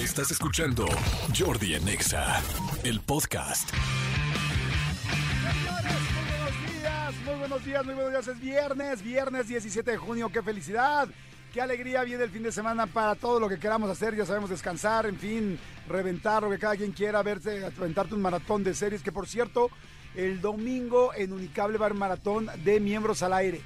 Estás escuchando Jordi en Exa, el podcast. Muy buenos días, muy buenos días. Es viernes, viernes 17 de junio. ¡Qué felicidad! Qué alegría viene el fin de semana para todo lo que queramos hacer. Ya sabemos descansar, en fin, reventar lo que cada quien quiera, verse, aventarte un maratón de series. Que por cierto, el domingo en Unicable va a haber maratón de miembros al aire.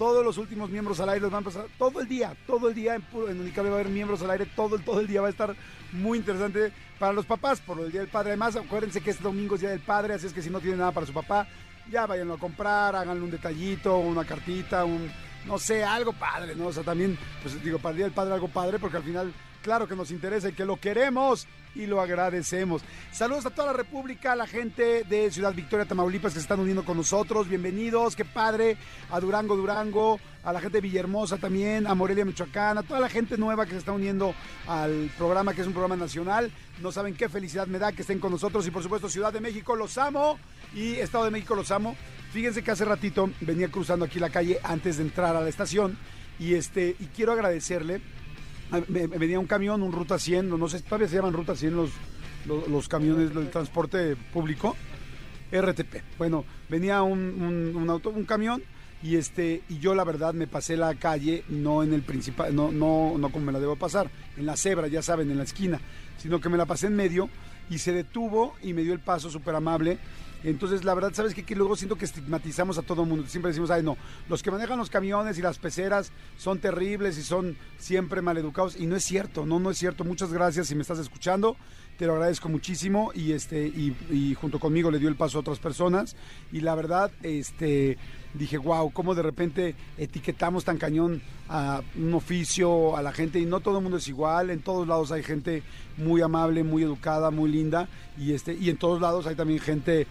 Todos los últimos miembros al aire los van a pasar todo el día, todo el día en, en Unicable va a haber miembros al aire, todo, todo el día va a estar muy interesante para los papás por el Día del Padre. Además, acuérdense que este domingo es Día del Padre, así es que si no tienen nada para su papá, ya váyanlo a comprar, háganle un detallito, una cartita, un, no sé, algo padre, ¿no? O sea, también, pues digo, para el Día del Padre algo padre, porque al final, claro que nos interesa y que lo queremos y lo agradecemos. Saludos a toda la República, a la gente de Ciudad Victoria, Tamaulipas, que se están uniendo con nosotros. Bienvenidos, qué padre. A Durango, Durango, a la gente de Villahermosa también, a Morelia, Michoacán, a toda la gente nueva que se está uniendo al programa, que es un programa nacional. No saben qué felicidad me da que estén con nosotros. Y por supuesto, Ciudad de México, los amo. Y Estado de México, los amo. Fíjense que hace ratito venía cruzando aquí la calle antes de entrar a la estación. Y, este, y quiero agradecerle venía un camión, un Ruta 100, no sé, todavía se llaman Ruta 100 los, los, camiones del transporte público, RTP. Bueno, venía un, un- un auto, un camión y este y yo la verdad me pasé la calle no en el principal, no no no como me la debo pasar, en la cebra, ya saben, en la esquina, sino que me la pasé en medio y se detuvo y me dio el paso súper amable. Entonces, la verdad, ¿sabes qué? Que luego siento que estigmatizamos a todo el mundo. Siempre decimos, ay, no, los que manejan los camiones y las peceras son terribles y son siempre maleducados. Y no es cierto, no, no es cierto. Muchas gracias si me estás escuchando. Te lo agradezco muchísimo y este y, y junto conmigo le dio el paso a otras personas y la verdad este dije wow cómo de repente etiquetamos tan cañón a un oficio a la gente y no todo el mundo es igual en todos lados hay gente muy amable muy educada muy linda y este y en todos lados hay también gente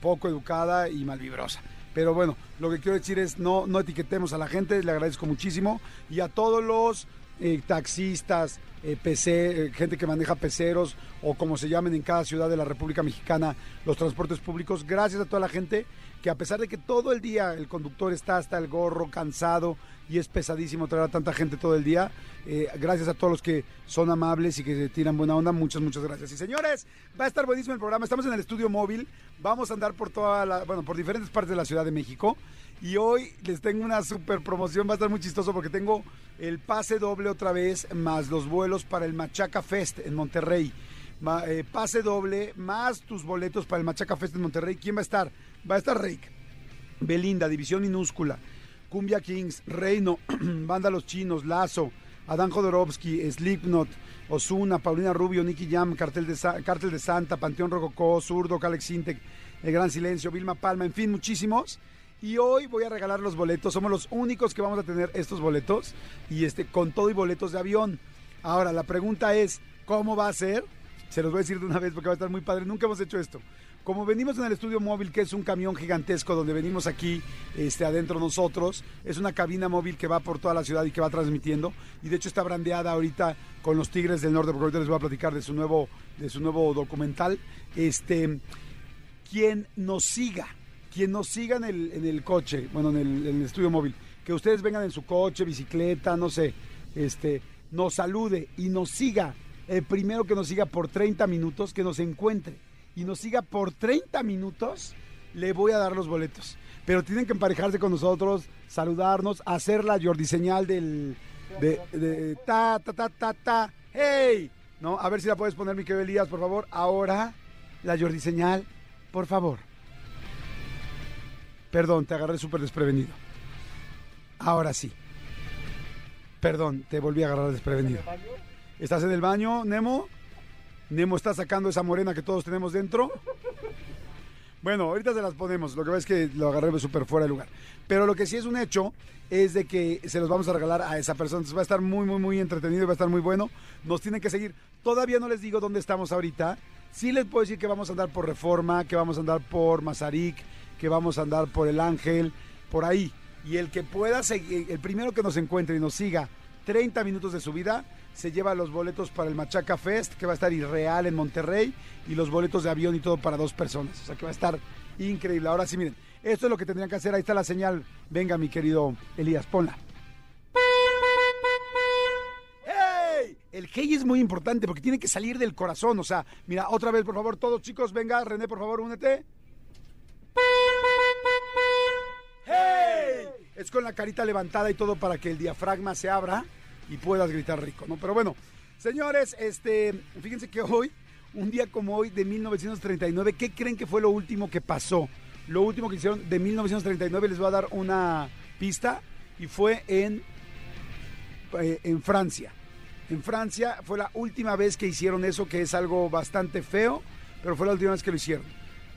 poco educada y malvibrosa pero bueno, lo que quiero decir es no, no etiquetemos a la gente, le agradezco muchísimo. Y a todos los eh, taxistas, eh, PC, eh, gente que maneja peceros o como se llamen en cada ciudad de la República Mexicana, los transportes públicos, gracias a toda la gente que a pesar de que todo el día el conductor está hasta el gorro, cansado y es pesadísimo traer a tanta gente todo el día, eh, gracias a todos los que son amables y que tiran buena onda, muchas, muchas gracias. Y señores, va a estar buenísimo el programa, estamos en el estudio móvil, vamos a andar por toda la, bueno, por diferentes partes de la Ciudad de México. Y hoy les tengo una super promoción, va a estar muy chistoso porque tengo el pase doble otra vez, más los vuelos para el Machaca Fest en Monterrey. Eh, pase doble, más tus boletos para el Machaca Fest en Monterrey. ¿Quién va a estar? Va a estar Rick, Belinda, División Minúscula, Cumbia Kings, Reino, Banda Los Chinos, Lazo, Adán Jodorowsky, Slipknot, Osuna, Paulina Rubio, Nicky Jam, Cartel de, de Santa, Panteón Rococó, Zurdo, Calex Intec, El Gran Silencio, Vilma Palma, en fin, muchísimos. Y hoy voy a regalar los boletos. Somos los únicos que vamos a tener estos boletos. Y este, con todo y boletos de avión. Ahora, la pregunta es, ¿cómo va a ser? Se los voy a decir de una vez porque va a estar muy padre. Nunca hemos hecho esto. Como venimos en el estudio móvil, que es un camión gigantesco donde venimos aquí este, adentro nosotros, es una cabina móvil que va por toda la ciudad y que va transmitiendo. Y de hecho está brandeada ahorita con los Tigres del Norte, porque ahorita les voy a platicar de su nuevo, de su nuevo documental. Este, quien nos siga, quien nos siga en el, en el coche, bueno, en el, en el estudio móvil, que ustedes vengan en su coche, bicicleta, no sé, este, nos salude y nos siga, el primero que nos siga por 30 minutos, que nos encuentre y nos siga por 30 minutos, le voy a dar los boletos. Pero tienen que emparejarse con nosotros, saludarnos, hacer la Jordi señal del de, ta ta ta ta ta, hey, no, a ver si la puedes poner mi por favor. Ahora la Jordi señal, por favor. Perdón, te agarré súper desprevenido. Ahora sí. Perdón, te volví a agarrar desprevenido. ¿Estás en el baño, Nemo? Nemo está sacando esa morena que todos tenemos dentro. Bueno, ahorita se las ponemos. Lo que pasa es que lo agarré súper fuera de lugar. Pero lo que sí es un hecho es de que se los vamos a regalar a esa persona. Va a estar muy, muy, muy entretenido y va a estar muy bueno. Nos tienen que seguir. Todavía no les digo dónde estamos ahorita. Sí les puedo decir que vamos a andar por Reforma, que vamos a andar por Mazarik, que vamos a andar por El Ángel, por ahí. Y el que pueda seguir, el primero que nos encuentre y nos siga 30 minutos de su vida, se lleva los boletos para el Machaca Fest, que va a estar irreal en Monterrey, y los boletos de avión y todo para dos personas. O sea que va a estar increíble. Ahora sí, miren, esto es lo que tendrían que hacer. Ahí está la señal. Venga, mi querido Elías, ponla. El hey es muy importante porque tiene que salir del corazón. O sea, mira, otra vez, por favor, todos chicos, venga, René, por favor, únete. Con la carita levantada y todo para que el diafragma se abra y puedas gritar rico, ¿no? Pero bueno, señores, este, fíjense que hoy, un día como hoy de 1939, ¿qué creen que fue lo último que pasó? Lo último que hicieron de 1939, les voy a dar una pista, y fue en, eh, en Francia. En Francia fue la última vez que hicieron eso, que es algo bastante feo, pero fue la última vez que lo hicieron.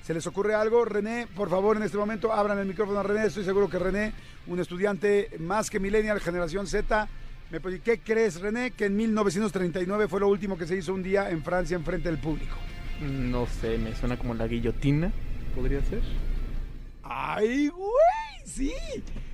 ¿Se les ocurre algo? René, por favor, en este momento abran el micrófono a René. Estoy seguro que René, un estudiante más que millennial, generación Z, me puede ¿qué crees, René? Que en 1939 fue lo último que se hizo un día en Francia en frente del público. No sé, me suena como la guillotina, podría ser. ¡Ay, güey! Sí,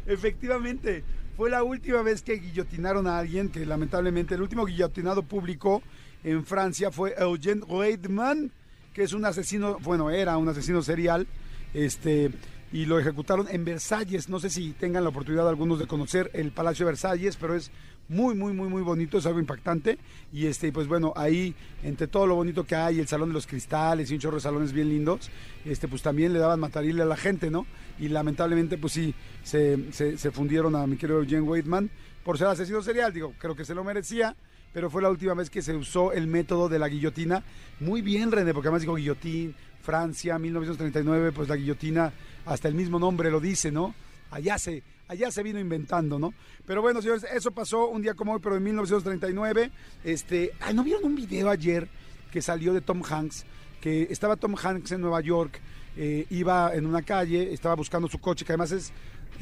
efectivamente. Fue la última vez que guillotinaron a alguien, que lamentablemente el último guillotinado público en Francia fue Eugène Reidman que es un asesino, bueno, era un asesino serial, este, y lo ejecutaron en Versalles. No sé si tengan la oportunidad algunos de conocer el Palacio de Versalles, pero es muy, muy, muy, muy bonito, es algo impactante. Y este, pues bueno, ahí, entre todo lo bonito que hay, el Salón de los Cristales y un chorro de salones bien lindos, este, pues también le daban matarile a la gente, ¿no? Y lamentablemente, pues sí, se, se, fundieron a mi querido Jane Waitman por ser asesino serial, digo, creo que se lo merecía pero fue la última vez que se usó el método de la guillotina. Muy bien, René, porque además dijo guillotín, Francia, 1939, pues la guillotina, hasta el mismo nombre lo dice, ¿no? Allá se, allá se vino inventando, ¿no? Pero bueno, señores, eso pasó un día como hoy, pero en 1939. Este, ay, ¿no vieron un video ayer que salió de Tom Hanks? Que estaba Tom Hanks en Nueva York, eh, iba en una calle, estaba buscando su coche, que además es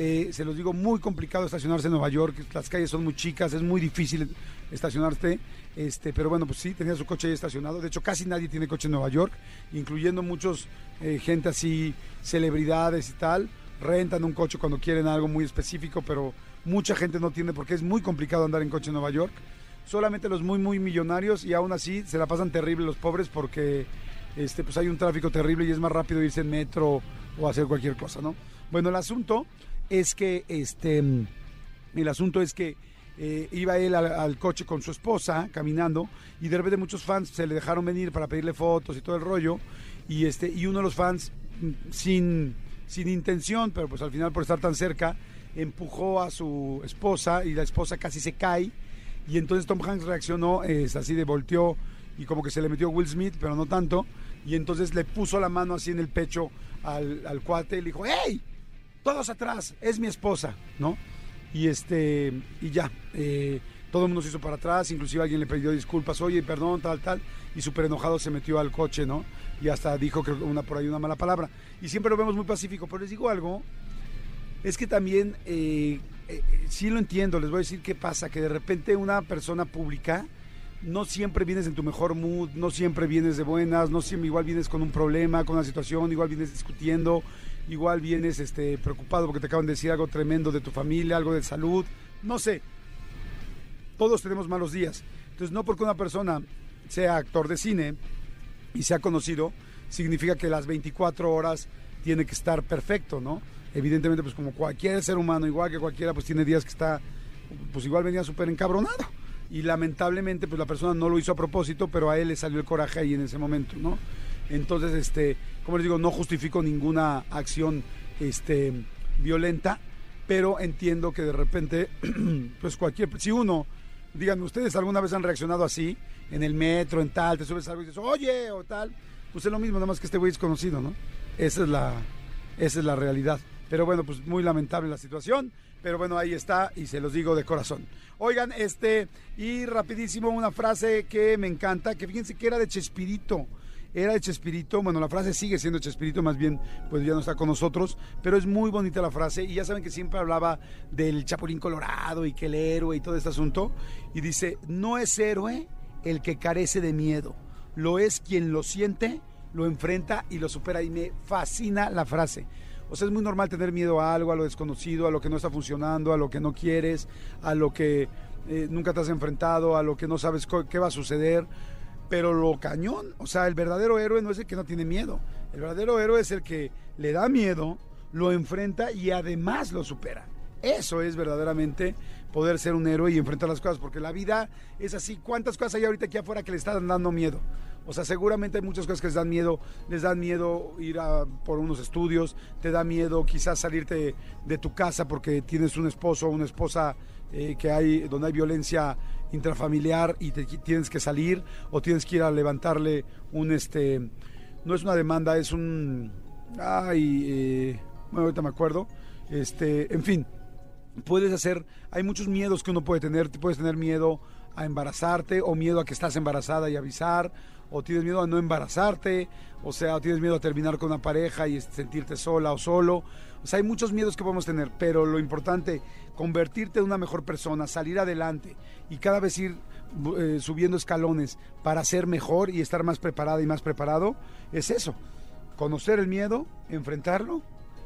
eh, se los digo, muy complicado estacionarse en Nueva York. Las calles son muy chicas, es muy difícil estacionarte. Este, pero bueno, pues sí, tenía su coche ahí estacionado. De hecho, casi nadie tiene coche en Nueva York, incluyendo muchos eh, gente así, celebridades y tal. Rentan un coche cuando quieren algo muy específico, pero mucha gente no tiene porque es muy complicado andar en coche en Nueva York. Solamente los muy, muy millonarios y aún así se la pasan terrible los pobres porque este, pues hay un tráfico terrible y es más rápido irse en metro o hacer cualquier cosa, ¿no? Bueno, el asunto es que este el asunto es que eh, iba él al, coche con su esposa caminando y de repente muchos fans se le dejaron venir para pedirle fotos y todo el rollo y este y uno de los fans mm, sin sin intención pero pues al final por estar tan cerca empujó a su esposa y la esposa casi se cae y entonces Tom Hanks reaccionó es así de volteó y como que se le metió Will Smith pero no tanto y entonces le puso la mano así en el pecho al, al cuate y le dijo ¡Hey! Todos atrás, es mi esposa, ¿no? Y este, y ya, eh, todo el mundo se hizo para atrás, inclusive alguien le pidió disculpas, oye, perdón, tal, tal, y súper enojado se metió al coche, ¿no? Y hasta dijo que una por ahí una mala palabra. Y siempre lo vemos muy pacífico, pero les digo algo, es que también, eh, eh, sí lo entiendo, les voy a decir qué pasa, que de repente una persona pública, no siempre vienes en tu mejor mood, no siempre vienes de buenas, no siempre igual vienes con un problema, con una situación, igual vienes discutiendo, igual vienes este, preocupado porque te acaban de decir algo tremendo de tu familia, algo de salud, no sé. Todos tenemos malos días. Entonces, no porque una persona sea actor de cine y sea conocido, significa que las 24 horas tiene que estar perfecto, ¿no? Evidentemente, pues como cualquier ser humano, igual que cualquiera, pues tiene días que está, pues igual venía súper encabronado. Y lamentablemente, pues la persona no lo hizo a propósito, pero a él le salió el coraje ahí en ese momento, ¿no? Entonces, este, como les digo, no justifico ninguna acción este, violenta, pero entiendo que de repente, pues cualquier, si uno, digan, ustedes alguna vez han reaccionado así, en el metro, en tal, te subes algo y dices, oye, o tal, pues es lo mismo, nada más que este güey es conocido, ¿no? Esa es la, esa es la realidad. Pero bueno, pues muy lamentable la situación, pero bueno, ahí está y se los digo de corazón. Oigan, este, y rapidísimo una frase que me encanta, que fíjense que era de Chespirito era de Chespirito, bueno, la frase sigue siendo Chespirito, más bien, pues ya no está con nosotros, pero es muy bonita la frase y ya saben que siempre hablaba del Chapulín Colorado y que el héroe y todo este asunto, y dice, no es héroe el que carece de miedo, lo es quien lo siente, lo enfrenta y lo supera y me fascina la frase. O sea, es muy normal tener miedo a algo, a lo desconocido, a lo que no está funcionando, a lo que no quieres, a lo que eh, nunca te has enfrentado, a lo que no sabes qué va a suceder. Pero lo cañón, o sea, el verdadero héroe no es el que no tiene miedo. El verdadero héroe es el que le da miedo, lo enfrenta y además lo supera. Eso es verdaderamente, poder ser un héroe y enfrentar las cosas, porque la vida es así. ¿Cuántas cosas hay ahorita aquí afuera que le están dando miedo? O sea, seguramente hay muchas cosas que les dan miedo. Les dan miedo ir a por unos estudios, te da miedo quizás salirte de tu casa porque tienes un esposo o una esposa eh, que hay, donde hay violencia intrafamiliar y te, tienes que salir o tienes que ir a levantarle un, este, no es una demanda, es un, ay, eh, bueno, ahorita me acuerdo, este, en fin, puedes hacer, hay muchos miedos que uno puede tener, puedes tener miedo a embarazarte o miedo a que estás embarazada y avisar o tienes miedo a no embarazarte, o sea, o tienes miedo a terminar con una pareja y sentirte sola o solo. O sea, hay muchos miedos que podemos tener, pero lo importante, convertirte en una mejor persona, salir adelante y cada vez ir eh, subiendo escalones para ser mejor y estar más preparada y más preparado, es eso. Conocer el miedo, enfrentarlo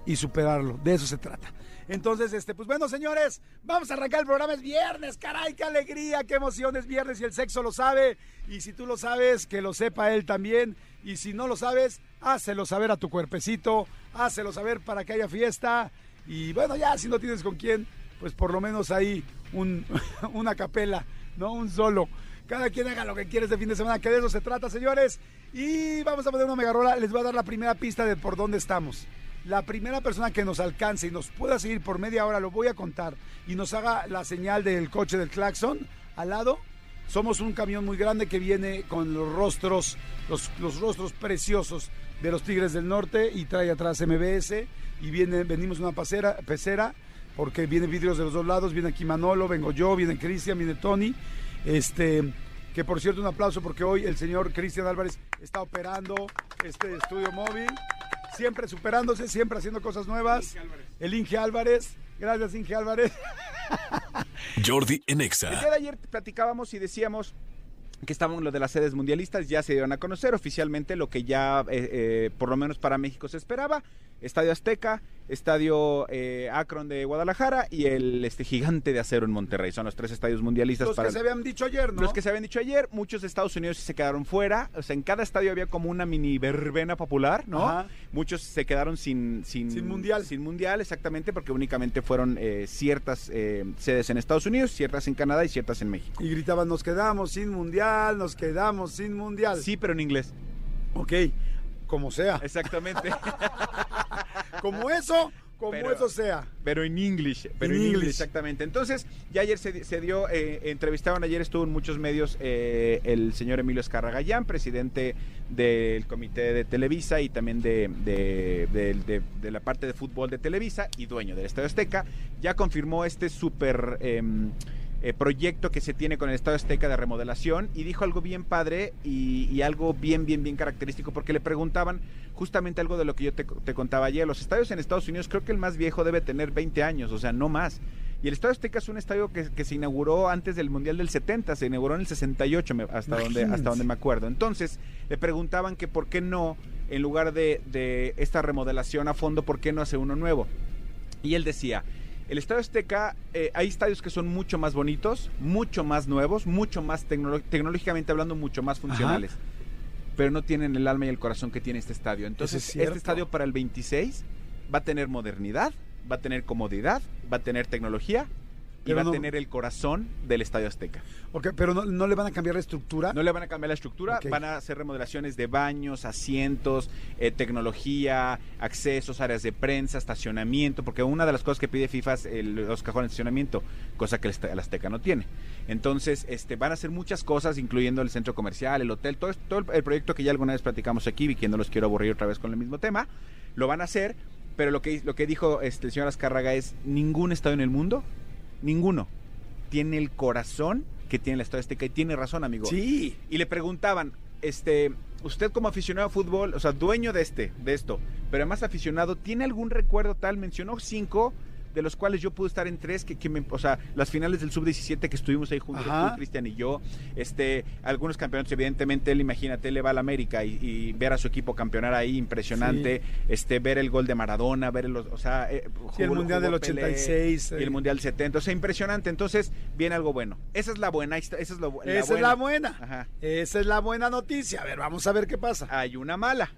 y superarlo. De eso se trata. Entonces, este, pues bueno, señores, vamos a arrancar el programa. Es viernes, caray, qué alegría, qué emoción es viernes y el sexo lo sabe. Y si tú lo sabes, que lo sepa él también. Y si no lo sabes, hácelo saber a tu cuerpecito, hácelo saber para que haya fiesta. Y bueno, ya si no tienes con quién, pues por lo menos ahí un, una capela, ¿no? Un solo. Cada quien haga lo que quiere este fin de semana, que de eso se trata, señores. Y vamos a poner una megarola. Les voy a dar la primera pista de por dónde estamos la primera persona que nos alcance y nos pueda seguir por media hora, lo voy a contar, y nos haga la señal del coche del claxon al lado, somos un camión muy grande que viene con los rostros, los, rostros preciosos de los Tigres del Norte y trae atrás MBS y viene, venimos una pasera, pecera porque vienen vidrios de los dos lados, viene aquí Manolo, vengo yo, viene Cristian, viene Tony, este que por cierto un aplauso porque hoy el señor Cristian Álvarez está operando este estudio móvil siempre superándose, siempre haciendo cosas nuevas. El Inge Álvarez. Gracias, Inge Álvarez. Jordi Enexa. El día de ayer platicábamos y decíamos que estaban lo de las sedes mundialistas, ya se dieron a conocer oficialmente lo que ya, eh, eh, por lo menos para México, se esperaba. Estadio Azteca, Estadio eh, Akron de Guadalajara y el este gigante de acero en Monterrey. Son los tres estadios mundialistas. Los que se habían dicho ayer, ¿no? Los que se habían dicho ayer. Muchos de Estados Unidos se quedaron fuera. O sea, en cada estadio había como una mini verbena popular, ¿no? Muchos se quedaron sin, sin, mundial. Sin mundial, exactamente, porque únicamente fueron eh, ciertas eh, sedes en Estados Unidos, ciertas en Canadá y ciertas en México. Y gritaban, nos quedamos sin mundial, nos quedamos sin mundial. Sí, pero en inglés. Ok, como sea. Exactamente. como eso, como eso sea. Pero en inglés, pero en, inglés, exactamente. Entonces, ya ayer se, dio, eh, entrevistaron, ayer estuvo en muchos medios eh, el señor Emilio Escarragayán, presidente del comité de Televisa y también de, de, la parte de fútbol de Televisa y dueño del Estadio Azteca. Ya confirmó este súper... Em, eh, proyecto que se tiene con el Estado Azteca de remodelación y dijo algo bien padre y, algo bien, bien, bien característico porque le preguntaban justamente algo de lo que yo te, contaba ayer. Los estadios en Estados Unidos creo que el más viejo debe tener 20 años, o sea, no más. Y el Estadio Azteca es un estadio que, se inauguró antes del Mundial del 70, se inauguró en el 68 hasta donde, hasta donde me acuerdo. Entonces le preguntaban que por qué no, en lugar de, de esta remodelación a fondo, por qué no hace uno nuevo. Y él decía, el Estadio Azteca, eh, hay estadios que son mucho más bonitos, mucho más nuevos, mucho más tecnológicamente hablando, mucho más funcionales. Pero no tienen el alma y el corazón que tiene este estadio. Entonces, este estadio para el 26 va a tener modernidad, va a tener comodidad, va a tener tecnología y va a tener el corazón del Estadio Azteca. Ok, pero no, le van a cambiar la estructura. No le van a cambiar la estructura, van a hacer remodelaciones de baños, asientos, eh, tecnología, accesos, áreas de prensa, estacionamiento, porque una de las cosas que pide FIFA es los cajones de estacionamiento, cosa que el, Azteca no tiene. Entonces, este, van a hacer muchas cosas, incluyendo el centro comercial, el hotel, todo, todo el, proyecto que ya alguna vez platicamos aquí, y que no los quiero aburrir otra vez con el mismo tema, lo van a hacer, pero lo que, lo que dijo este, el señor Azcárraga es, ningún estado en el mundo Ninguno. Tiene el corazón que tiene la Estadio Azteca y tiene razón, amigo. Sí. Y le preguntaban, este, usted como aficionado a fútbol, o sea, dueño de este, de esto, pero además aficionado, ¿tiene algún recuerdo tal? Mencionó cinco de los cuales yo pude estar en tres, que, que me, o sea, las finales del sub-17 que estuvimos ahí juntos, Cristian y yo, este, algunos campeonatos, evidentemente, él, imagínate, él le va al América y, ver a su equipo campeonar ahí, impresionante, este, ver el gol de Maradona, ver el, o sea, eh, el Mundial del 86. y el Mundial 70, o sea, impresionante, entonces, viene algo bueno. Esa es la buena, esa es, lo, la esa buena. es la buena. Esa es la buena noticia, a ver, vamos a ver qué pasa. Hay una mala.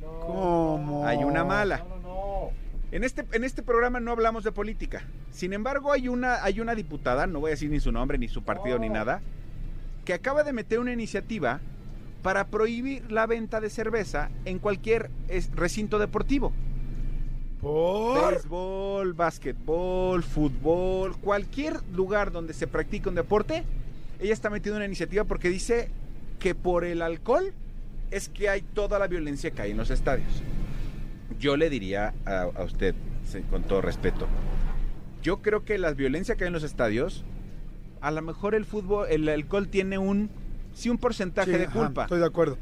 ¿Cómo? Hay una mala. En este, en este programa no hablamos de política. Sin embargo, hay una, hay una diputada, no voy a decir ni su nombre, ni su partido, ni Oh. nada, que acaba de meter una iniciativa para prohibir la venta de cerveza en cualquier recinto deportivo. ¿Por? Béisbol, básquetbol, fútbol, cualquier lugar donde se practica un deporte, ella está metiendo una iniciativa porque dice que por el alcohol es que hay toda la violencia que hay en los estadios. Yo le diría a, a usted, con todo respeto, yo creo que la violencia que hay en los estadios, a lo mejor el fútbol, el alcohol tiene un, sí, un porcentaje Sí, de ajá, culpa. estoy de acuerdo.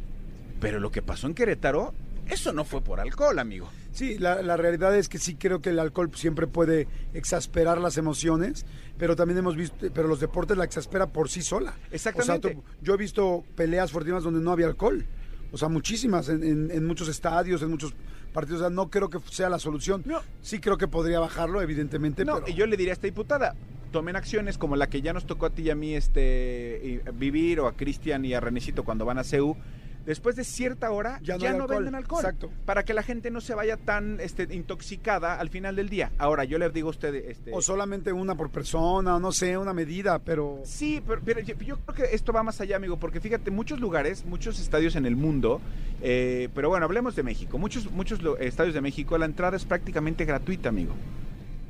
Pero lo que pasó en Querétaro, eso no fue por alcohol, amigo. Sí, la, la realidad es que sí creo que el alcohol siempre puede exasperar las emociones, pero también hemos visto, pero los deportes la exaspera por sí sola. Exactamente. O sea, tú- yo he visto peleas fortísimas donde no había alcohol. O sea, muchísimas, en, en- en muchos estadios, en muchos partidos. O sea, no creo que sea la solución. No. Sí creo que podría bajarlo, evidentemente, No, pero... y yo le diría a esta diputada, tomen acciones como la que ya nos tocó a ti y a mí este, vivir, o a Cristian y a Renecito cuando van a CEU. Después de cierta hora Ya ya no alcohol. venden alcohol. Exacto. Para que la gente no se vaya tan este, intoxicada al final del día. Ahora, yo les digo a usted... Este, O solamente una por persona, no sé, una medida, pero... Sí, pero, pero yo, yo creo que esto va más allá, amigo, porque fíjate, muchos lugares, muchos estadios en el mundo, eh, pero bueno, hablemos de México, muchos, muchos estadios de México, la entrada es prácticamente gratuita, amigo.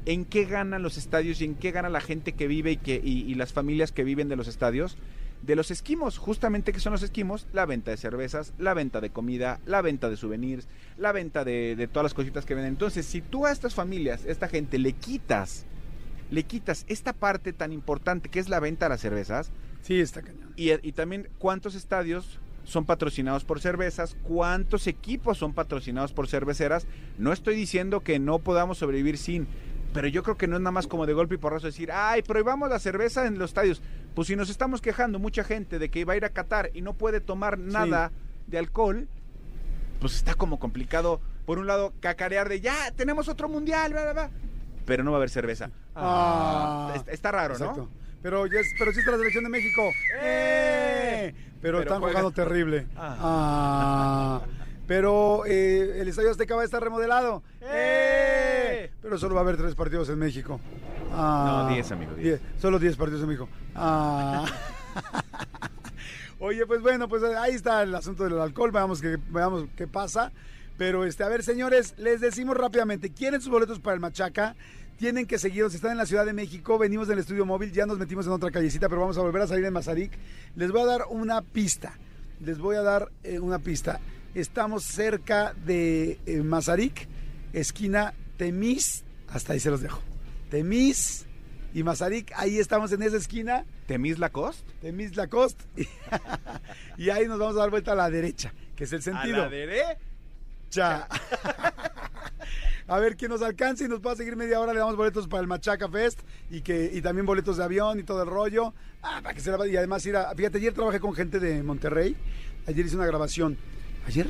¿En qué ganan los estadios y en qué gana la gente que vive y, que, y, y las familias que viven de los estadios? De los esquimos, justamente que son los esquimos, la venta de cervezas, la venta de comida, la venta de souvenirs, la venta de, de todas las cositas que venden. Entonces, si tú a estas familias, a esta gente, le quitas, le quitas esta parte tan importante que es la venta de las cervezas, Sí, está cañón. y, y también cuántos estadios son patrocinados por cervezas, cuántos equipos son patrocinados por cerveceras. No estoy diciendo que no podamos sobrevivir sin, pero yo creo que no es nada más como de golpe y porrazo decir, ay, prohibamos la cerveza en los estadios. Pues si nos estamos quejando mucha gente de que va a ir a Qatar y no puede tomar nada de alcohol, pues está como complicado. Por un lado, cacarear de ya, tenemos otro mundial, bla, bla, bla", pero no va a haber cerveza. Ah. está, está raro, Exacto. ¿no? Pero, pero sí está la selección de México. ¡Eh! Pero, Pero están jugando terrible. Ah. Ah. Pero eh, el Estadio Azteca va a estar remodelado. ¡Eh! Pero solo va a haber tres partidos en México. Ah. No, diez, amigo, diez. Diez. Solo diez partidos en México. Ah. Oye, pues bueno, pues ahí está el asunto del alcohol. Veamos qué, veamos qué pasa. Pero, este, a ver, señores, les decimos rápidamente, ¿quieren sus boletos para el Machaca? Tienen que seguirnos, están en la Ciudad de México, venimos del estudio móvil, ya nos metimos en otra callecita, pero vamos a volver a salir en Mazarik. Les voy a dar una pista, les voy a dar eh, una pista. Estamos cerca de eh, Mazarik, esquina Temis, hasta ahí se los dejo. Temis y Mazarik, ahí estamos en esa esquina. ¿Temis Lacoste? Temis Lacoste. y ahí nos vamos a dar vuelta a la derecha, que es el sentido. A la derecha. Cha. A ver quién nos alcance y nos pueda seguir media hora. Le damos boletos para el Machaca Fest y que y también boletos de avión y todo el rollo. Ah, para que se la y además ir a. Fíjate, ayer trabajé con gente de Monterrey. Ayer hice una grabación. Ayer,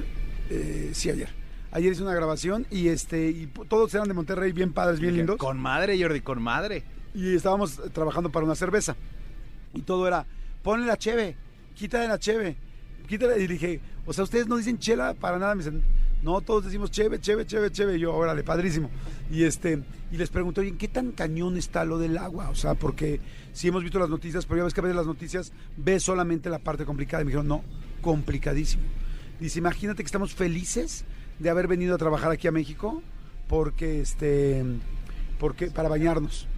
Eh, sí, ayer. Ayer hice una grabación y este y todos eran de Monterrey, bien padres, bien lindos. Con madre, Jordi, con madre. Y estábamos trabajando para una cerveza. Y todo era, ponle la cheve, quítale la cheve, quítale. Y dije, o sea, ustedes no dicen chela para nada. Me dicen, no, todos decimos cheve, cheve, cheve, cheve. Y yo, órale, padrísimo. Y este, y les pregunto, oye, ¿qué tan cañón está lo del agua? O sea, porque sí hemos visto las noticias, pero ya ves que a veces las noticias ves solamente la parte complicada. Y me dijeron, no, complicadísimo. Dice, imagínate que estamos felices de haber venido a trabajar aquí a México porque este porque para bañarnos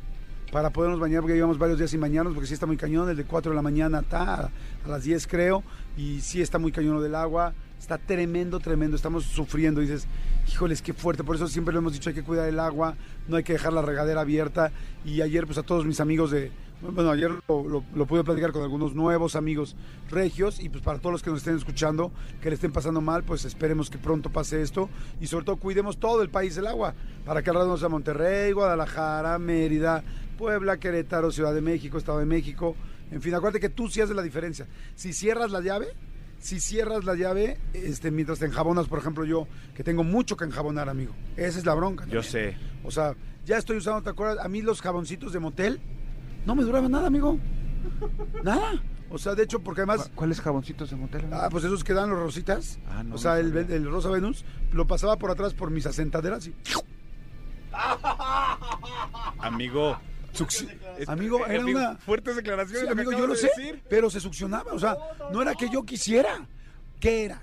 para podernos bañar porque llevamos varios días sin bañarnos porque sí está muy cañón el de 4 de la mañana está a las 10 creo y sí está muy cañón del agua está tremendo tremendo estamos sufriendo y dices híjoles qué fuerte por eso siempre lo hemos dicho hay que cuidar el agua no hay que dejar la regadera abierta y ayer pues a todos mis amigos de bueno, ayer lo, lo- lo pude platicar con algunos nuevos amigos regios y pues para todos los que nos estén escuchando, que le estén pasando mal, pues esperemos que pronto pase esto y sobre todo cuidemos todo el país el agua, para que al rato sea Monterrey, Guadalajara, Mérida, Puebla, Querétaro, Ciudad de México, Estado de México, en fin, acuérdate que tú sí haces la diferencia. Si cierras la llave, si cierras la llave, este, mientras te enjabonas, por ejemplo, yo, que tengo mucho que enjabonar, amigo. Esa es la bronca. Yo sé. O sea, ya estoy usando, ¿te acuerdas? A mí los jaboncitos de motel no me duraban nada, amigo. Nada. O sea, de hecho, porque además... ¿Cuáles jaboncitos de motel? Ah, pues esos que dan los rositas. Ah, no, o sea, no el, el rosa Venus lo pasaba por atrás por mis asentaderas y Amigo. Succi- amigo, era amigo, una... Fuertes declaraciones. Sí, amigo, yo lo de sé, decir. pero se succionaba, o sea, no era que yo quisiera. ¿Qué era?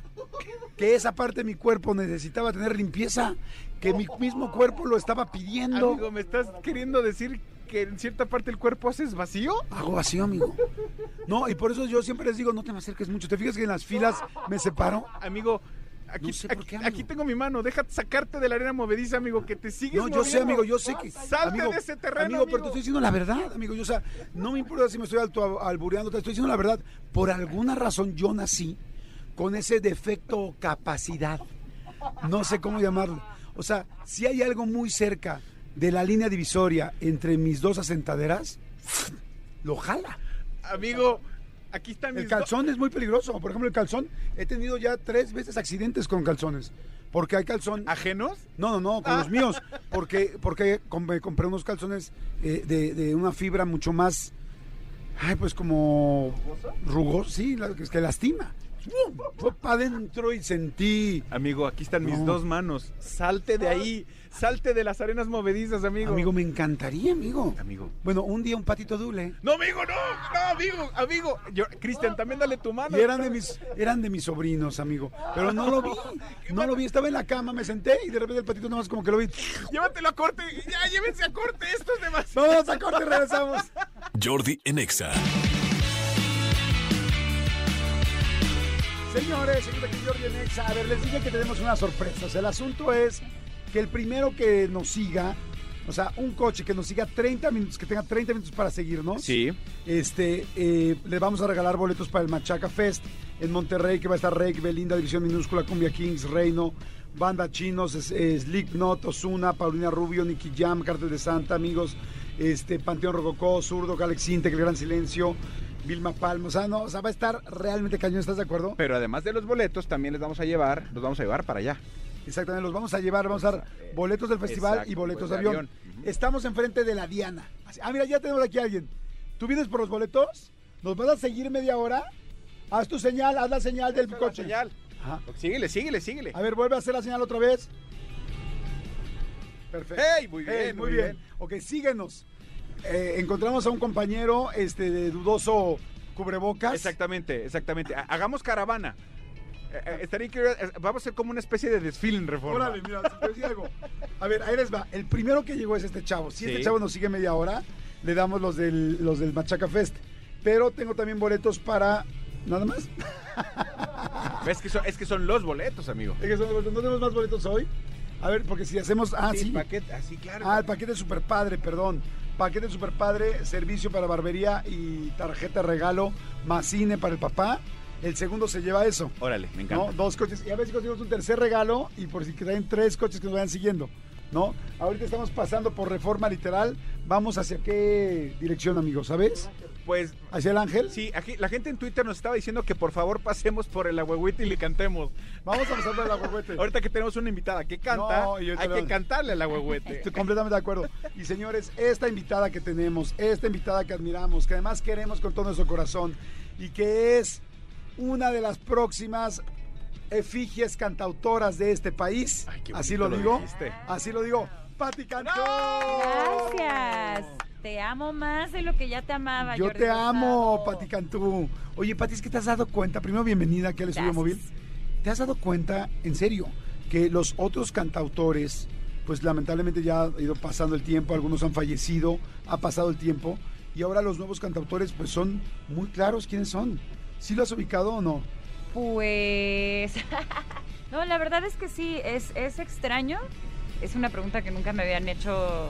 Que esa parte de mi cuerpo necesitaba tener limpieza, que mi mismo cuerpo lo estaba pidiendo. Amigo, ¿me estás queriendo decir que en cierta parte del cuerpo haces vacío? Hago vacío, amigo. No, y por eso yo siempre les digo, no te me acerques mucho. ¿Te fijas que en las filas me separo? Amigo, aquí, No sé por qué, aquí tengo mi mano. Deja sacarte de la arena movediza, amigo, que te sigues No, yo sé, amigo, yo sé que. Salte amigo, de ese terreno, amigo, pero te estoy diciendo la verdad, amigo. Yo, o sea, no me importa si me estoy alto albureando, te estoy diciendo la verdad. Por alguna razón yo nací con ese defecto o capacidad. No sé cómo llamarlo. O sea, si hay algo muy cerca de la línea divisoria entre mis dos asentaderas, lo jala. Amigo, aquí están mis El calzón es muy peligroso. Por ejemplo, el calzón, he tenido ya tres veces accidentes con calzones. Porque hay calzón. ¿Ajenos? No, no, no, con los míos. Porque, porque me compré unos calzones eh, de, de una fibra mucho más. Ay, pues como. Rugoso, sí, que, que lastima. Fue para adentro y sentí. Amigo, aquí están mis No. dos manos. Salte de ahí. Salte de las arenas movedizas, amigo. Amigo, me encantaría, amigo. Amigo. Bueno, un día un patito dule. No, amigo, no. No, amigo, amigo. Yo, Cristian, también dale tu mano. Y eran de mis, eran de mis sobrinos, amigo. Pero no lo vi. No lo vi. Estaba en la cama, me senté y de repente el patito nada más como que lo vi. Llévatelo a corte. Ya, llévense a corte. Esto es demasiado. Vamos a corte y regresamos. Jordi en Señores, señor aquí Jordi en Exa. A ver, les dije que tenemos una sorpresa. O sea, el asunto es que el primero que nos siga, o sea, un coche que nos siga 30 minutos, que tenga 30 minutos para seguirnos. Sí. Este, eh, le vamos a regalar boletos para el Machaca Fest en Monterrey, que va a estar Rey, Belinda, División Minúscula, Cumbia Kings, Reino, Banda Chinos, es- es Slipknot, Ozuna, Paulina Rubio, Nicky Jam, Cartel de Santa, amigos, este, Panteón Rococó, Zurdo, Alex Intec, El Gran Silencio, Vilma Palma. O sea, no, o sea, va a estar realmente cañón, ¿estás de acuerdo? Pero además de los boletos, también les vamos a llevar, los vamos a llevar para allá. Exactamente, los vamos a llevar, vamos a dar boletos del festival Exacto, y boletos pues, de avión. avión. Estamos enfrente de la Diana. Ah, mira, ya tenemos aquí a alguien. ¿Tú vienes por los boletos? ¿Nos vas a seguir media hora? Haz tu señal, haz la señal del La coche. señal. Ajá. Síguele, síguele, síguele. A ver, vuelve a hacer la señal otra vez. Perfecto. Hey, muy bien, muy muy bien. bien. Ok, síguenos. Eh, encontramos a un compañero este, de dudoso cubrebocas. Exactamente, exactamente. Ha- Hagamos caravana. Eh, eh, estaría increíble, Vamos a hacer como una especie de desfile en reforma. Órale, mira, si decía algo. A ver, ahí les va. El primero que llegó es este chavo. Si este chavo nos sigue media hora, le damos los del, los del Machaca Fest. Pero tengo también boletos para. ¿Nada más? Es que, son, es que son los boletos, amigo. Es que son- ¿No tenemos más boletos hoy? A ver, porque si hacemos. Ah, sí. paquete, así, claro. Ah, el paquete super padre, perdón. Paquete super padre, servicio para barbería y tarjeta regalo, más cine para el papá. El segundo se lleva eso. Órale, me ¿no? encanta. Dos coches. Y a ver si conseguimos un tercer regalo y por si traen tres coches que nos vayan siguiendo. ¿No? Ahorita estamos pasando por reforma literal. Vamos hacia qué dirección, amigos, ¿sabes? Pues ¿Hacia el ángel? sí, aquí la gente en Twitter nos estaba diciendo que por favor pasemos por el agüehuite y le cantemos. Vamos a pasar por el agüehuete. Ahorita que tenemos una invitada que canta, No, hay que cantarle al agüehuete. Estoy completamente de acuerdo. Y señores, esta invitada que tenemos, esta invitada que admiramos, que además queremos con todo nuestro corazón y que es una de las próximas efigies cantautoras de este país. Ay, qué así lo lo digo. dijiste. Así lo digo. Pati Cantú. Gracias. Te amo más de lo que ya te amaba. Yo Jordi te amo. Pati Cantú. Oye, Pati, es que te has dado cuenta, primero bienvenida aquí al estudio móvil. ¿Te has dado cuenta, en serio, que los otros cantautores, pues lamentablemente ya ha ido pasando el tiempo, algunos han fallecido, ha pasado el tiempo, y ahora los nuevos cantautores, pues son muy claros quiénes son. ¿Sí lo has ubicado o no? Pues. no, la verdad es que sí, es, es extraño. Es una pregunta que nunca me habían hecho,